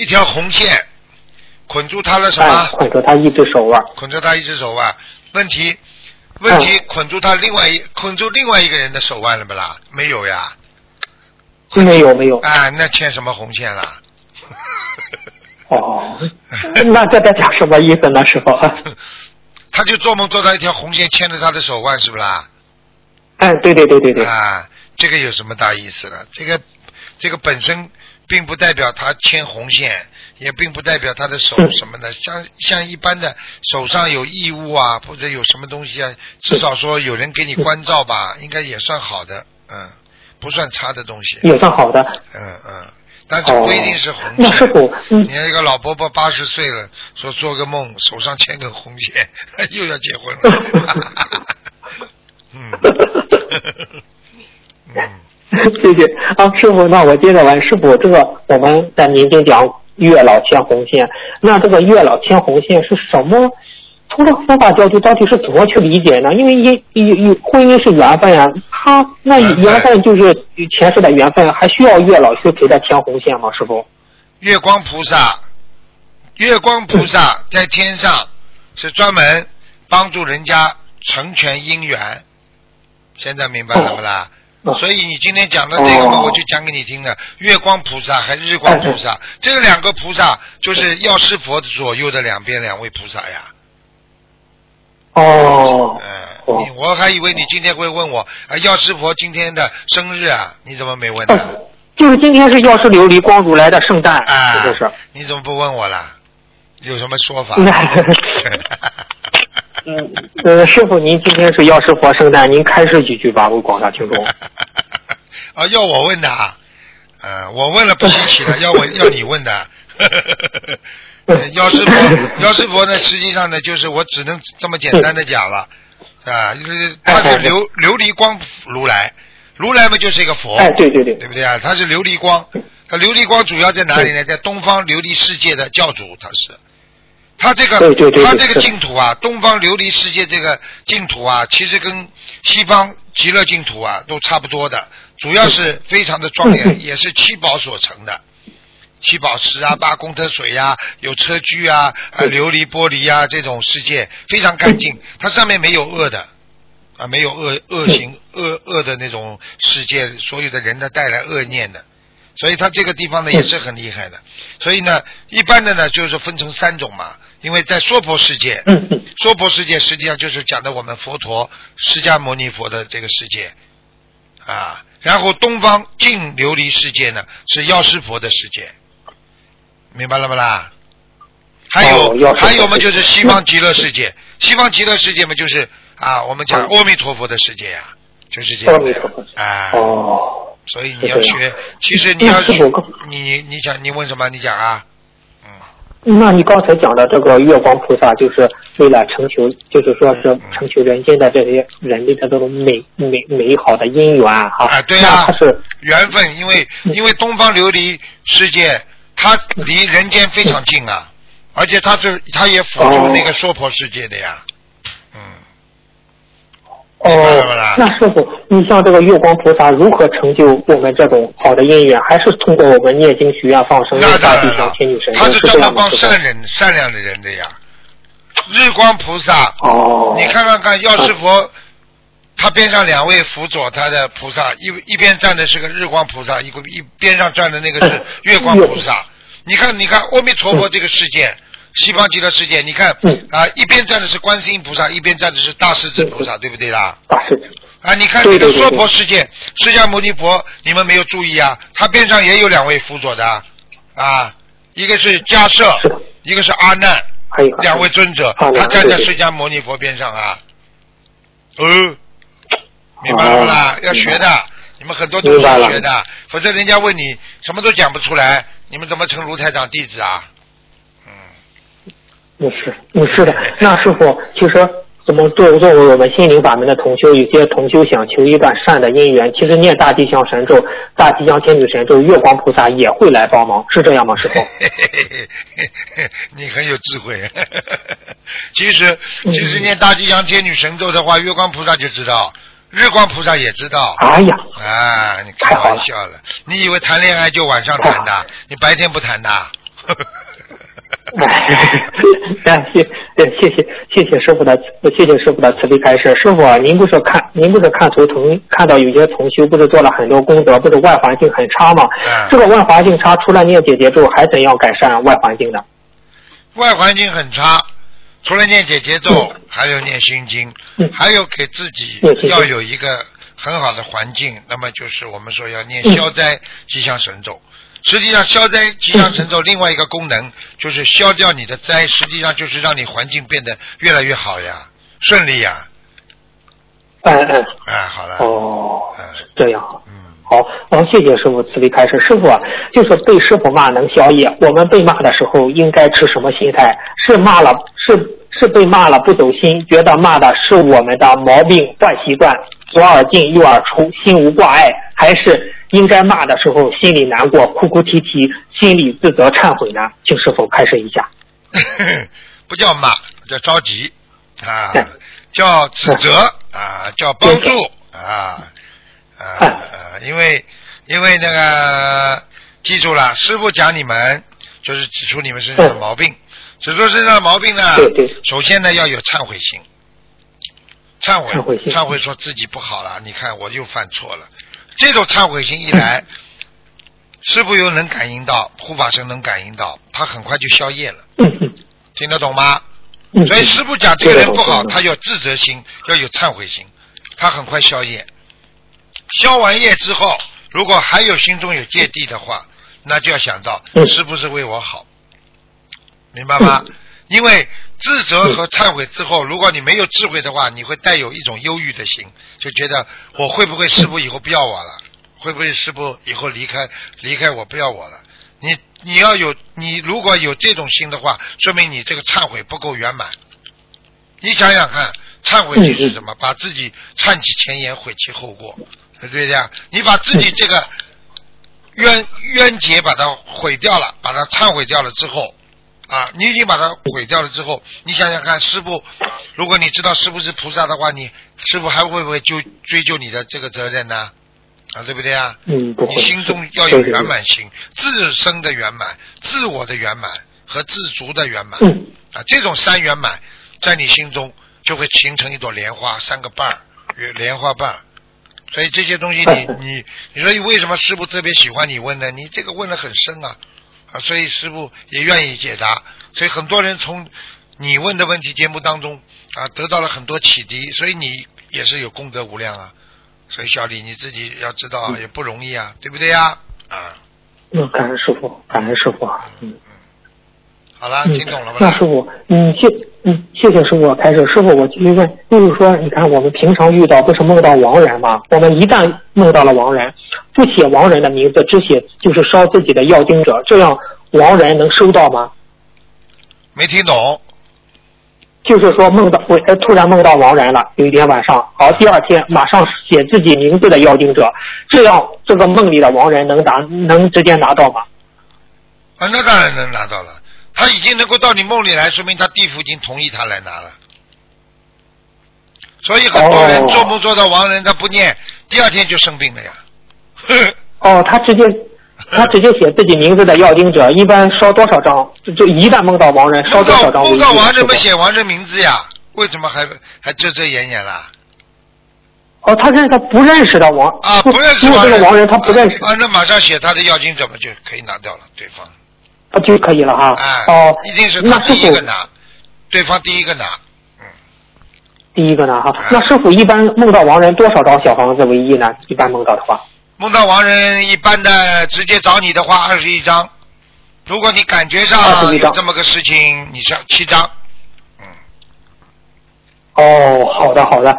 B: 一条红线捆住他的什
H: 哎
B: 么？，
H: 捆住他一只手腕。
B: 捆住他一只手腕。问题，问题捆住他另外一捆住另外一个人的手腕了不啦？没有呀。
H: 没有没有。
B: 啊，那牵什么红线啦？
H: 哦，那这在讲什么意思呢，师傅？
B: 他就做梦做到一条红线牵着他的手腕，是不啦？
H: 哎，对对对对对。
B: 啊，这个有什么大意思了？这个这个本身并不代表他牵红线，也并不代表他的手
H: 嗯
B: 什么的。像像一般的手上有异物啊，或者有什么东西啊，至少说有人给你关照吧，应该也算好的，嗯，不算差的东西。
H: 也算好的。
B: 嗯嗯，但是不一定是红
H: 哦那师
B: 线。你看一个老伯伯八十岁了，说做个梦手上牵根红线，又要结婚了。嗯，嗯，
H: 谢谢啊，师傅，那我接着问师傅，这个我们在民间讲月老牵红线，那这个月老牵红线是什么？从这个佛法角度到底是怎么去理解呢？因为一一一婚姻是缘分啊，他那缘分就是前世的缘分，还需要月老去给他牵红线吗？师傅？
B: 月光菩萨，月光菩萨在天上是专门帮助人家成全姻缘，现在明白了不啦？
H: 哦
B: 所以你今天讲的这个嘛，
H: 哦
B: 我就讲给你听的。月光菩萨还是日光菩萨，这个两个菩萨就是药师佛左右的两边两位菩萨呀。
H: 哦，
B: 嗯，你我还以为你今天会问我，啊，药师佛今天的生日啊，你怎么没问呢？
H: 就是今天是药师琉璃光如来的圣诞，
B: 啊，
H: 是不是？
B: 你怎么不问我啦？有什么说法？
H: 嗯，呃，师傅，您今天是药师佛圣诞，您开示几句吧，为广大听众。
B: 啊，要我问的啊？呃，我问了不稀奇了，要我要你问的。呃药师佛，药师佛呢，实际上呢，就是我只能这么简单的讲了，啊，就是他是琉琉璃光如来，如来嘛就是一个佛，
H: 哎，对对对，
B: 对不对啊？他是琉璃光，他琉璃光主要在哪里呢？在东方琉璃世界的教主，他是。他这个
H: 对对对对
B: 他这个净土啊，东方琉璃世界这个净土啊，其实跟西方极乐净土啊都差不多的，主要是非常的庄严，也是七宝所成的。七宝池啊，八功德水呀、有车居啊，呃，琉璃玻璃啊，这种世界非常干净，它上面没有恶的，啊，没有恶恶行恶恶的那种世界，所有的人呢带来恶念的，所以它这个地方呢也是很厉害的。所以呢，一般的呢就是分成三种嘛，因为在娑婆世界，娑婆世界实际上就是讲的我们佛陀释迦牟尼佛的这个世界啊，然后东方净琉璃世界呢是药师佛的世界，明白了不啦？还有、还有嘛，就是西方极乐世界，西方极乐世界嘛，就是啊，我们讲阿弥陀佛的世界呀、就是这样的啊。
H: 哦，
B: 所以你要学，其实你要你你你讲你问什么？你讲啊。
H: 那你刚才讲的这个月光菩萨，就是为了成就，就是说是成就人间的这些人类的这种美美美好的姻缘哈。
B: 啊，对
H: 呀
B: 啊
H: 他是，
B: 缘分，因为因为东方琉璃世界，它离人间非常近啊，而且它是它也辅助那个娑婆世界的呀。
H: 哦，那师傅，你像这个月光菩萨如何成就我们这种好的姻缘？还是通过我们念经许愿放生、
B: 那
H: 大
B: 当然了
H: 地上天女神
B: 他
H: 是
B: 是专门帮善人、善良的人的呀。日光菩萨，
H: 哦，
B: 你看看看，药师佛，他边上两位辅佐他的菩萨，一一边站的是个日光菩萨，一个一边上站的那个是月光菩萨。你看，你看，阿弥陀佛这个世界，西方极乐世界，你看啊，一边站的是观世音菩萨，一边站的是大势至菩萨，对不对啦？
H: 大势至。
B: 啊，你看这个娑婆世界，释迦牟尼佛，你们没有注意啊？他边上也有两位辅佐的啊啊，一个是迦摄，一个是阿难，两位尊者，他站在释迦牟尼佛边上啊。嗯，明白了不啦？要学的，你们很多都是要学的，否则人家问你什么都讲不出来，你们怎么成卢台长弟子啊？
H: 嗯，是，嗯是的。那师傅，其实怎么作作为我们心灵法门的同修，有些同修想求一段善的姻缘，其实念大吉祥神咒、大吉祥天女神咒，月光菩萨也会来帮忙，是这样吗，师傅？
B: 你很有智慧。其实，其实念大吉祥天女神咒的话，月光菩萨就知道，日光菩萨也知道。
H: 哎呀，
B: 啊，你开玩笑了？你以为谈恋爱就晚上谈的？你白天不谈的？
H: 哎，谢，谢谢谢谢师傅的谢谢师傅的慈悲开示。师傅，您不是看您不是看图腾看到有些同修不是做了很多功德，不是外环境很差吗？这个外环境差，除了念姐姐咒，还怎样改善外环境呢？
B: 外环境很差，除了念姐姐咒，还有念心经，还有给自己要有一个很好的环境。那么就是我们说要念消灾吉祥神咒。实际上，消灾吉祥神咒另外一个功能 就是消掉你的灾，实际上就是让你环境变得越来越好呀，顺利呀。
H: 嗯嗯。
B: 哎，好了。
H: 哦。这样。嗯。好，哦，谢谢师傅慈悲开示。师傅啊，就是被师傅骂能消业，我们被骂的时候应该持什么心态？是骂了，是是被骂了不走心，觉得骂的是我们的毛病坏习惯，左耳进右耳出，心无挂碍，还是？应该骂的时候心里难过，哭哭啼啼，心里自责忏悔呢？请师傅开示一下。
B: 不叫骂，叫着急啊，叫指责啊，叫帮助啊啊，因为因为那个记住了，师傅讲你们就是指出你们身上的毛病，指出身上的毛病呢，首先呢要有忏悔心，忏悔忏悔说自己不好了，你看我又犯错了。这种忏悔心一来，师傅又能感应到，护法神能感应到，他很快就消业了。听得懂吗？所以师傅讲这个人不好，他要自责心，要有忏悔心，他很快消业。消完业之后，如果还有心中有芥蒂的话，那就要想到是不是为我好，明白吗？因为自责和忏悔之后，如果你没有智慧的话，你会带有一种忧郁的心，就觉得我会不会师傅以后不要我了？会不会师傅以后离开离开我不要我了？你你要有你如果有这种心的话，说明你这个忏悔不够圆满。你想想看，忏悔就是什么？把自己忏其前言，悔其后过，对不对呀？你把自己这个冤冤结把它毁掉了，把它忏悔掉了之后。啊，你已经把它毁掉了之后，你想想看，师傅，如果你知道师傅是菩萨的话，你师傅还会不会就追究你的这个责任呢？啊，对不对啊？
H: 嗯，
B: 你心中要有圆满心，自身的圆满、自我的圆满和自足的圆满。
H: 嗯。
B: 啊，这种三圆满在你心中就会形成一朵莲花，三个瓣儿，莲花瓣。所以这些东西，你你你说为什么师傅特别喜欢你问呢？你这个问的很深啊。啊，所以师傅也愿意解答，所以很多人从你问的问题节目当中啊，得到了很多启迪，所以你也是有功德无量啊。所以小李你自己要知道也不容易啊，对不对呀？啊。
H: 嗯，感恩师傅，感恩师傅。嗯
B: 嗯。好了，听懂了吗？
H: 那师傅，嗯，谢嗯，谢谢师傅开始。师傅，我继续问，就是说，你看我们平常遇到不是梦到亡人吗？我们一旦梦到了亡人。不写亡人的名字，只写就是烧自己的药经者，这样亡人能收到吗？
B: 没听懂。
H: 就是说梦到我突然梦到亡人了，有一天晚上，好，第二天马上写自己名字的药经者，这样这个梦里的亡人能拿能直接拿到吗？
B: 啊，那当然能拿到了，他已经能够到你梦里来，说明他地府已经同意他来拿了。所以很多人做梦做到亡人，他不念，第二天就生病了呀。
H: 哦，他直接他直接写自己名字的要经者，一般烧多少张？就一旦梦到亡人，烧多少张？
B: 梦到亡人不写亡人名字呀？为什么还还遮遮掩掩啦？
H: 哦，他认他不认识的亡
B: 啊，不认识
H: 这个亡人，他不认识
B: 啊，那马上写他的要经者嘛，就可以拿掉了，对方
H: 啊就可以了哈。
B: 哎，
H: 哦，
B: 一定是他第一个拿，对方第一个拿，嗯，
H: 第一个拿哈。那师傅一般梦到亡人多少张小房子为宜呢？一般梦到的话。
B: 梦到亡人，一般的直接找你的话，二十一张。如果你感觉上有这么个事情，你上七张。嗯。
H: 哦，好的好的，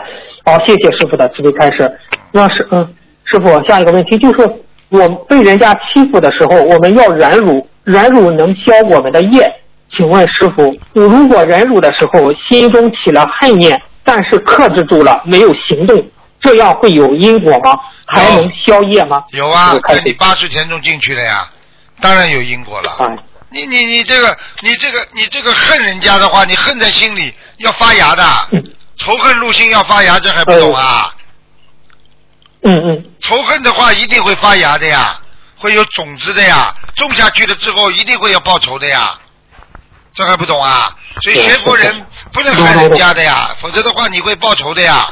H: 好，谢谢师傅的慈悲开示。那是嗯，师傅下一个问题就是，我被人家欺负的时候，我们要忍辱，忍辱能消我们的业。请问师傅，如果忍辱的时候心中起了恨念，但是克制住了，没有行动，这样会有因果吗？还能消业吗？
B: 有啊，在你八十天中进去了呀，当然有因果了。你你你这个你这个你这个恨人家的话，你恨在心里要发芽的，仇恨入心要发芽，这还不懂啊？
H: 嗯嗯。
B: 仇恨的话一定会发芽的呀，会有种子的呀，种下去了之后一定会有报仇的呀，这还不懂啊？所以学佛人不能害人家的呀，否则的话你会报仇的呀。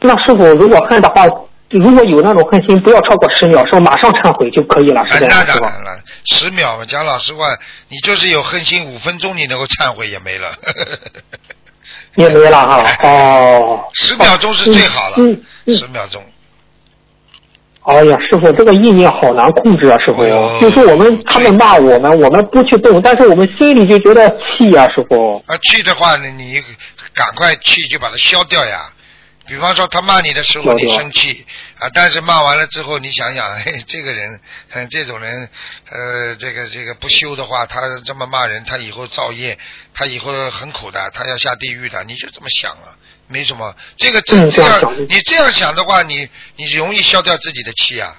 H: 那师傅，如果恨的话，如果有那种恨心，不要超过十秒，说马上忏悔就可以了，是这样
B: 那当然了，十秒嘛，讲老实话，你就是有恨心，五分钟你能够忏悔也没了。
H: 也没了哈，哦。
B: 十秒钟是最好了，十秒钟。
H: 哎呀，师傅，这个意念好难控制啊，师傅。就是我们他们骂我们，我们不去动，但是我们心里就觉得气呀、师傅。
B: 啊，气的话呢，你赶快气就把它消掉呀。比方说他骂你的时候，你生气啊，但是骂完了之后，你想想，嘿，这个人，嗯，这种人，呃，这个这个不修的话，他这么骂人，他以后造业，他以后很苦的，他要下地狱的，你就这么想啊，没什么。这个这
H: 嗯
B: 这样你这样想的话，你你容易消掉自己的气啊。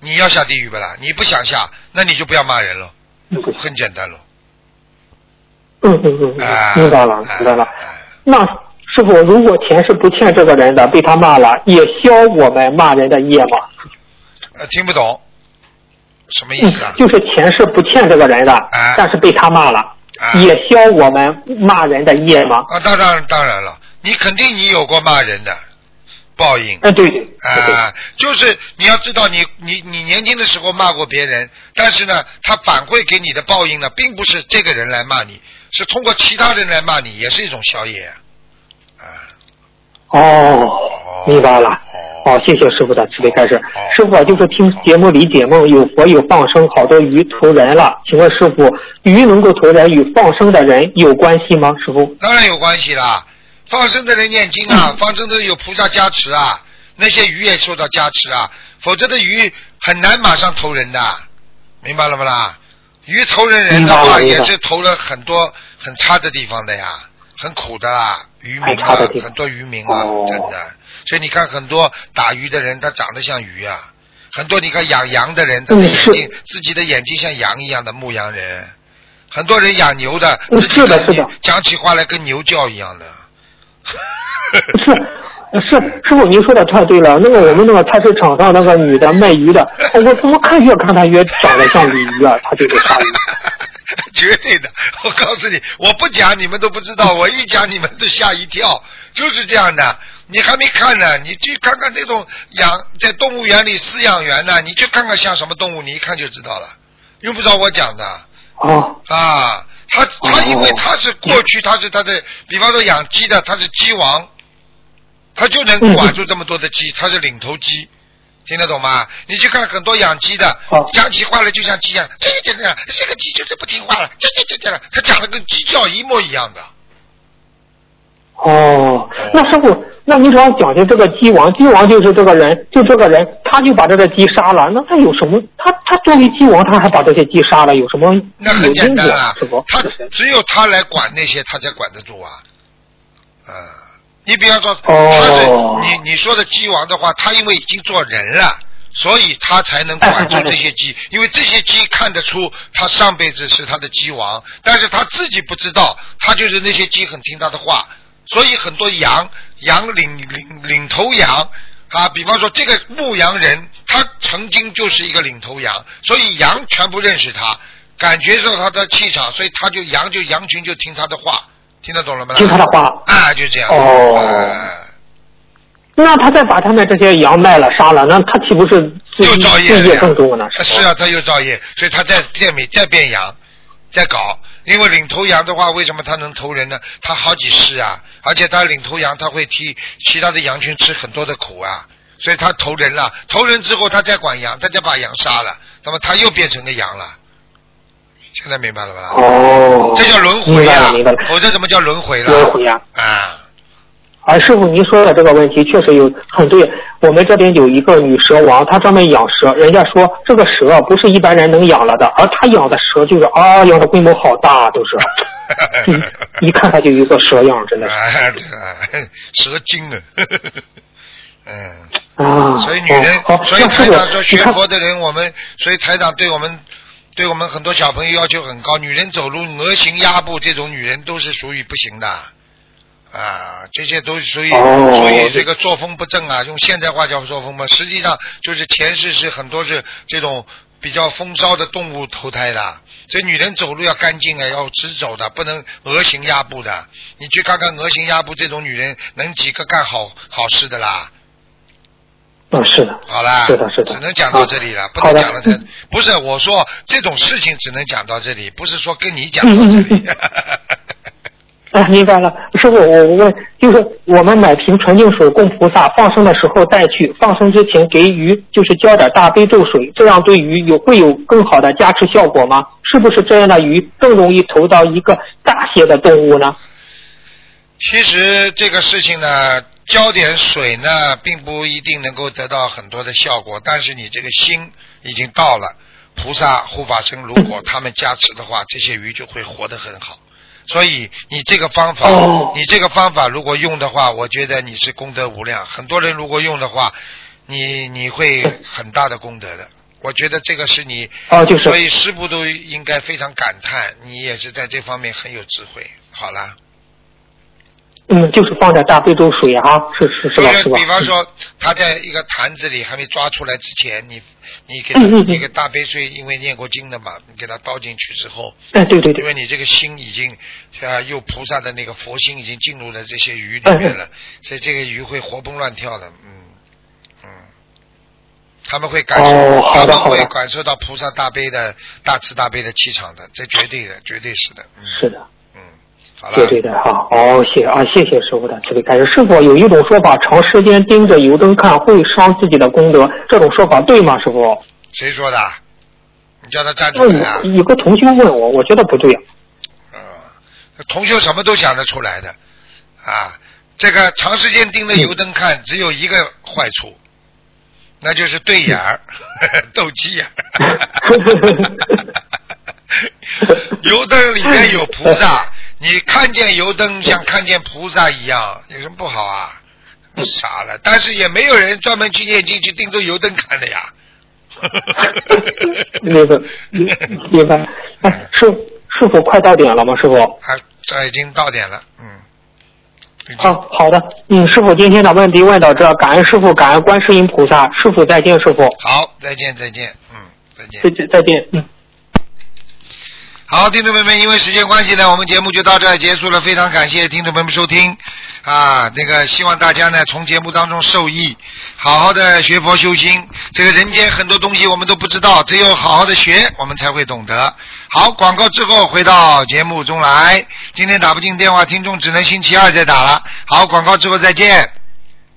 B: 你要下地狱不啦？你不想下，那你就不要骂人了，很简单了。
H: 嗯嗯嗯明白了，明白了。那师傅，如果前世不欠这个人的，被他骂了，也消我们骂人的业吗？
B: 呃，听不懂，什么意
H: 嗯
B: 思啊？，
H: 就是前世不欠这个人的，但是被他骂了，也消我们骂人的业吗？
B: 啊，当然当然了，你肯定你有过骂人的报应。
H: 哎，对对。
B: 啊，就是你要知道你，你你年轻的时候骂过别人，但是呢，他反馈给你的报应呢，并不是这个人来骂你，是通过其他人来骂你，也是一种消业。
H: 哦，明白了。哦，谢谢师傅的慈悲开示。师傅啊，就是听节目里解梦，有佛有放生，好多鱼投人了。请问师傅，鱼能够投人与放生的人有关系吗？师傅？
B: 当然有关系啦，放生的人念经啊，放生的有菩萨加持啊，那些鱼也受到加持啊，否则的鱼很难马上投人的，明白了不啦？鱼投人人的话，也是投了很多很差的地方的呀，很苦的啦，渔民啊
H: 很
B: 多渔民啊，真的。所以你看，很多打鱼的人，他长得像鱼啊；很多你看养羊的人，他的眼睛、自己的眼睛像羊一样的牧羊人；很多人养牛的，
H: 嗯
B: 自己
H: 的
B: 讲起话来跟牛叫一样的。
H: 是是，师傅您说的太对了。那个我们那个菜市场上那个女的卖鱼的，哦我怎么看越看她越长得像鲤鱼啊？她就是鲨鱼。
B: 绝对的，我告诉你，我不讲你们都不知道，我一讲你们都吓一跳，就是这样的。你还没看呢，你去看看那种养在动物园里饲养员呢，你去看看像什么动物，你一看就知道了，用不着我讲的。
H: 哦。
B: 啊，他他因为他是过去他是他的，比方说养鸡的，他是鸡王，他就能管住这么多的鸡，他是领头鸡。听得懂吗？你去看很多养鸡的，讲起话来就像鸡一样，这个这样这个鸡就是不听话了，这这这这，他讲的跟鸡叫一模一样的。
H: 哦，那师傅，那你主要讲的这个鸡王，鸡王就是这个人，就这个人，他就把这个鸡杀了，那他有什么？他他作为鸡王，他还把这些鸡杀了，有什么？
B: 那很简单啊
H: 师傅，
B: 他只有他来管那些，他才管得住啊。啊、你比方说，他是你你说的鸡王的话，他因为已经做人了，所以他才能管住这些鸡，因为这些鸡看得出他上辈子是他的鸡王，但是他自己不知道，他就是那些鸡很听他的话，所以很多羊羊领领领头羊啊，比方说这个牧羊人，他曾经就是一个领头羊，所以羊全部认识他，感觉到他的气场，所以他就羊就羊群就听他的话，听得懂了吗？
H: 听他的话
B: 啊，就这样。
H: 哦。那他再把他们这些羊卖了杀了，那他岂不是罪
B: 又造业
H: 更多呢？
B: 是啊，他又造业，所以他在变美再变羊，再搞。因为领头羊的话，为什么他能投人呢？他好几世啊，而且他领头羊，他会替其他的羊群吃很多的苦啊，所以他投人了。投人之后，他再管羊，他再把羊杀了，那么他又变成个羊了。现在明白了吧？
H: 哦，
B: 这叫轮回啊否则怎么叫轮回了？
H: 轮回啊！
B: 啊，
H: 啊，师傅，您说的这个问题确实有很对。我们这边有一个女蛇王，她专门养蛇，人家说这个蛇不是一般人能养了的，而她养的蛇就是啊，养的规模好大，都是，一 一看她就有一个蛇样，真的是。
B: 蛇精啊，嗯。
H: 啊，
B: 所以女人，
H: 好，
B: 所以台长说，学佛的人，我们所以台长对我们对我们很多小朋友要求很高。女人走路鹅行鸭步，这种女人都是属于不行的啊，这些都属于
H: 哦
B: 所以这个作风不正啊。用现代话叫作风嘛，实际上就是前世是很多是这种比较风骚的动物投胎的。所以女人走路要干净啊，要直走的，不能鹅形鸭步的。你去看看鹅形鸭步这种女人，能几个干好好事的啦？
H: 嗯，是的，
B: 好啦，
H: 是的，是的，
B: 只能讲到这里了，不能讲了这。不是我说这种事情只能讲到这里，不是说跟你讲到这里。
H: 啊，明白了，师傅，我我问，就是我们买瓶纯净水供菩萨，放生的时候带去，放生之前给鱼就是浇点大悲咒水，这样对鱼有会有更好的加持效果吗？是不是这样的鱼更容易投到一个大些的动物呢？
B: 其实这个事情呢，浇点水呢，并不一定能够得到很多的效果，但是你这个心已经到了，菩萨护法神如果 他们加持的话，这些鱼就会活得很好。所以你这个方法，
H: 哦
B: 你这个方法如果用的话，我觉得你是功德无量。很多人如果用的话，你你会很大的功德的。我觉得这个是你，
H: 哦就是
B: 所以师傅都应该非常感叹，你也是在这方面很有智慧。好啦。
H: 嗯，就是放点大悲咒水啊，是是是吧？
B: 就是
H: 是吧？
B: 比方说，他在一个坛子里还没抓出来之前，你你给那个大悲水，因为念过经的嘛，你给他倒进去之后，
H: 哎，对对对，
B: 因为你这个心已经啊，有菩萨的那个佛心已经进入了这些鱼里面了，所以这个鱼会活蹦乱跳的，嗯嗯，他们会感受，
H: 哦
B: 他们会感受到菩萨大悲的大慈大悲的气场的，这绝对的，绝对是的，嗯，
H: 是的。
B: 好了，
H: 对对对，好，哦，谢啊，谢谢师傅的慈悲开示。师傅有一种说法，长时间盯着油灯看会伤自己的功德，这种说法对吗？师傅？
B: 谁说的？你叫他站出来啊！
H: 我有个同学问我，我觉得不对。啊。
B: 嗯同学什么都想得出来的啊！这个长时间盯着油灯看，只有一个坏处，那就是对眼儿，斗鸡眼儿。油灯里面有菩萨，你看见油灯像看见菩萨一样，有什么不好啊？傻了，但是也没有人专门去念经去盯着油灯看的呀。
H: 明白，明白。哎，师师傅快到点了吗？师傅？
B: 啊，这已经到点了，嗯。
H: 好好的，嗯，师傅今天的问题问到这，感恩师傅，感恩观世音菩萨，师傅再见，师傅。
B: 好，再见，再见，嗯，再见。
H: 再见，再见，嗯。
B: 好，听众朋友们，因为时间关系呢，我们节目就到这儿结束了。非常感谢听众朋友们收听啊，那个希望大家呢从节目当中受益，好好的学佛修心。这个人间很多东西我们都不知道，只有好好的学，我们才会懂得。好，广告之后回到节目中来。今天打不进电话，听众只能星期二再打了。好，广告之后再见。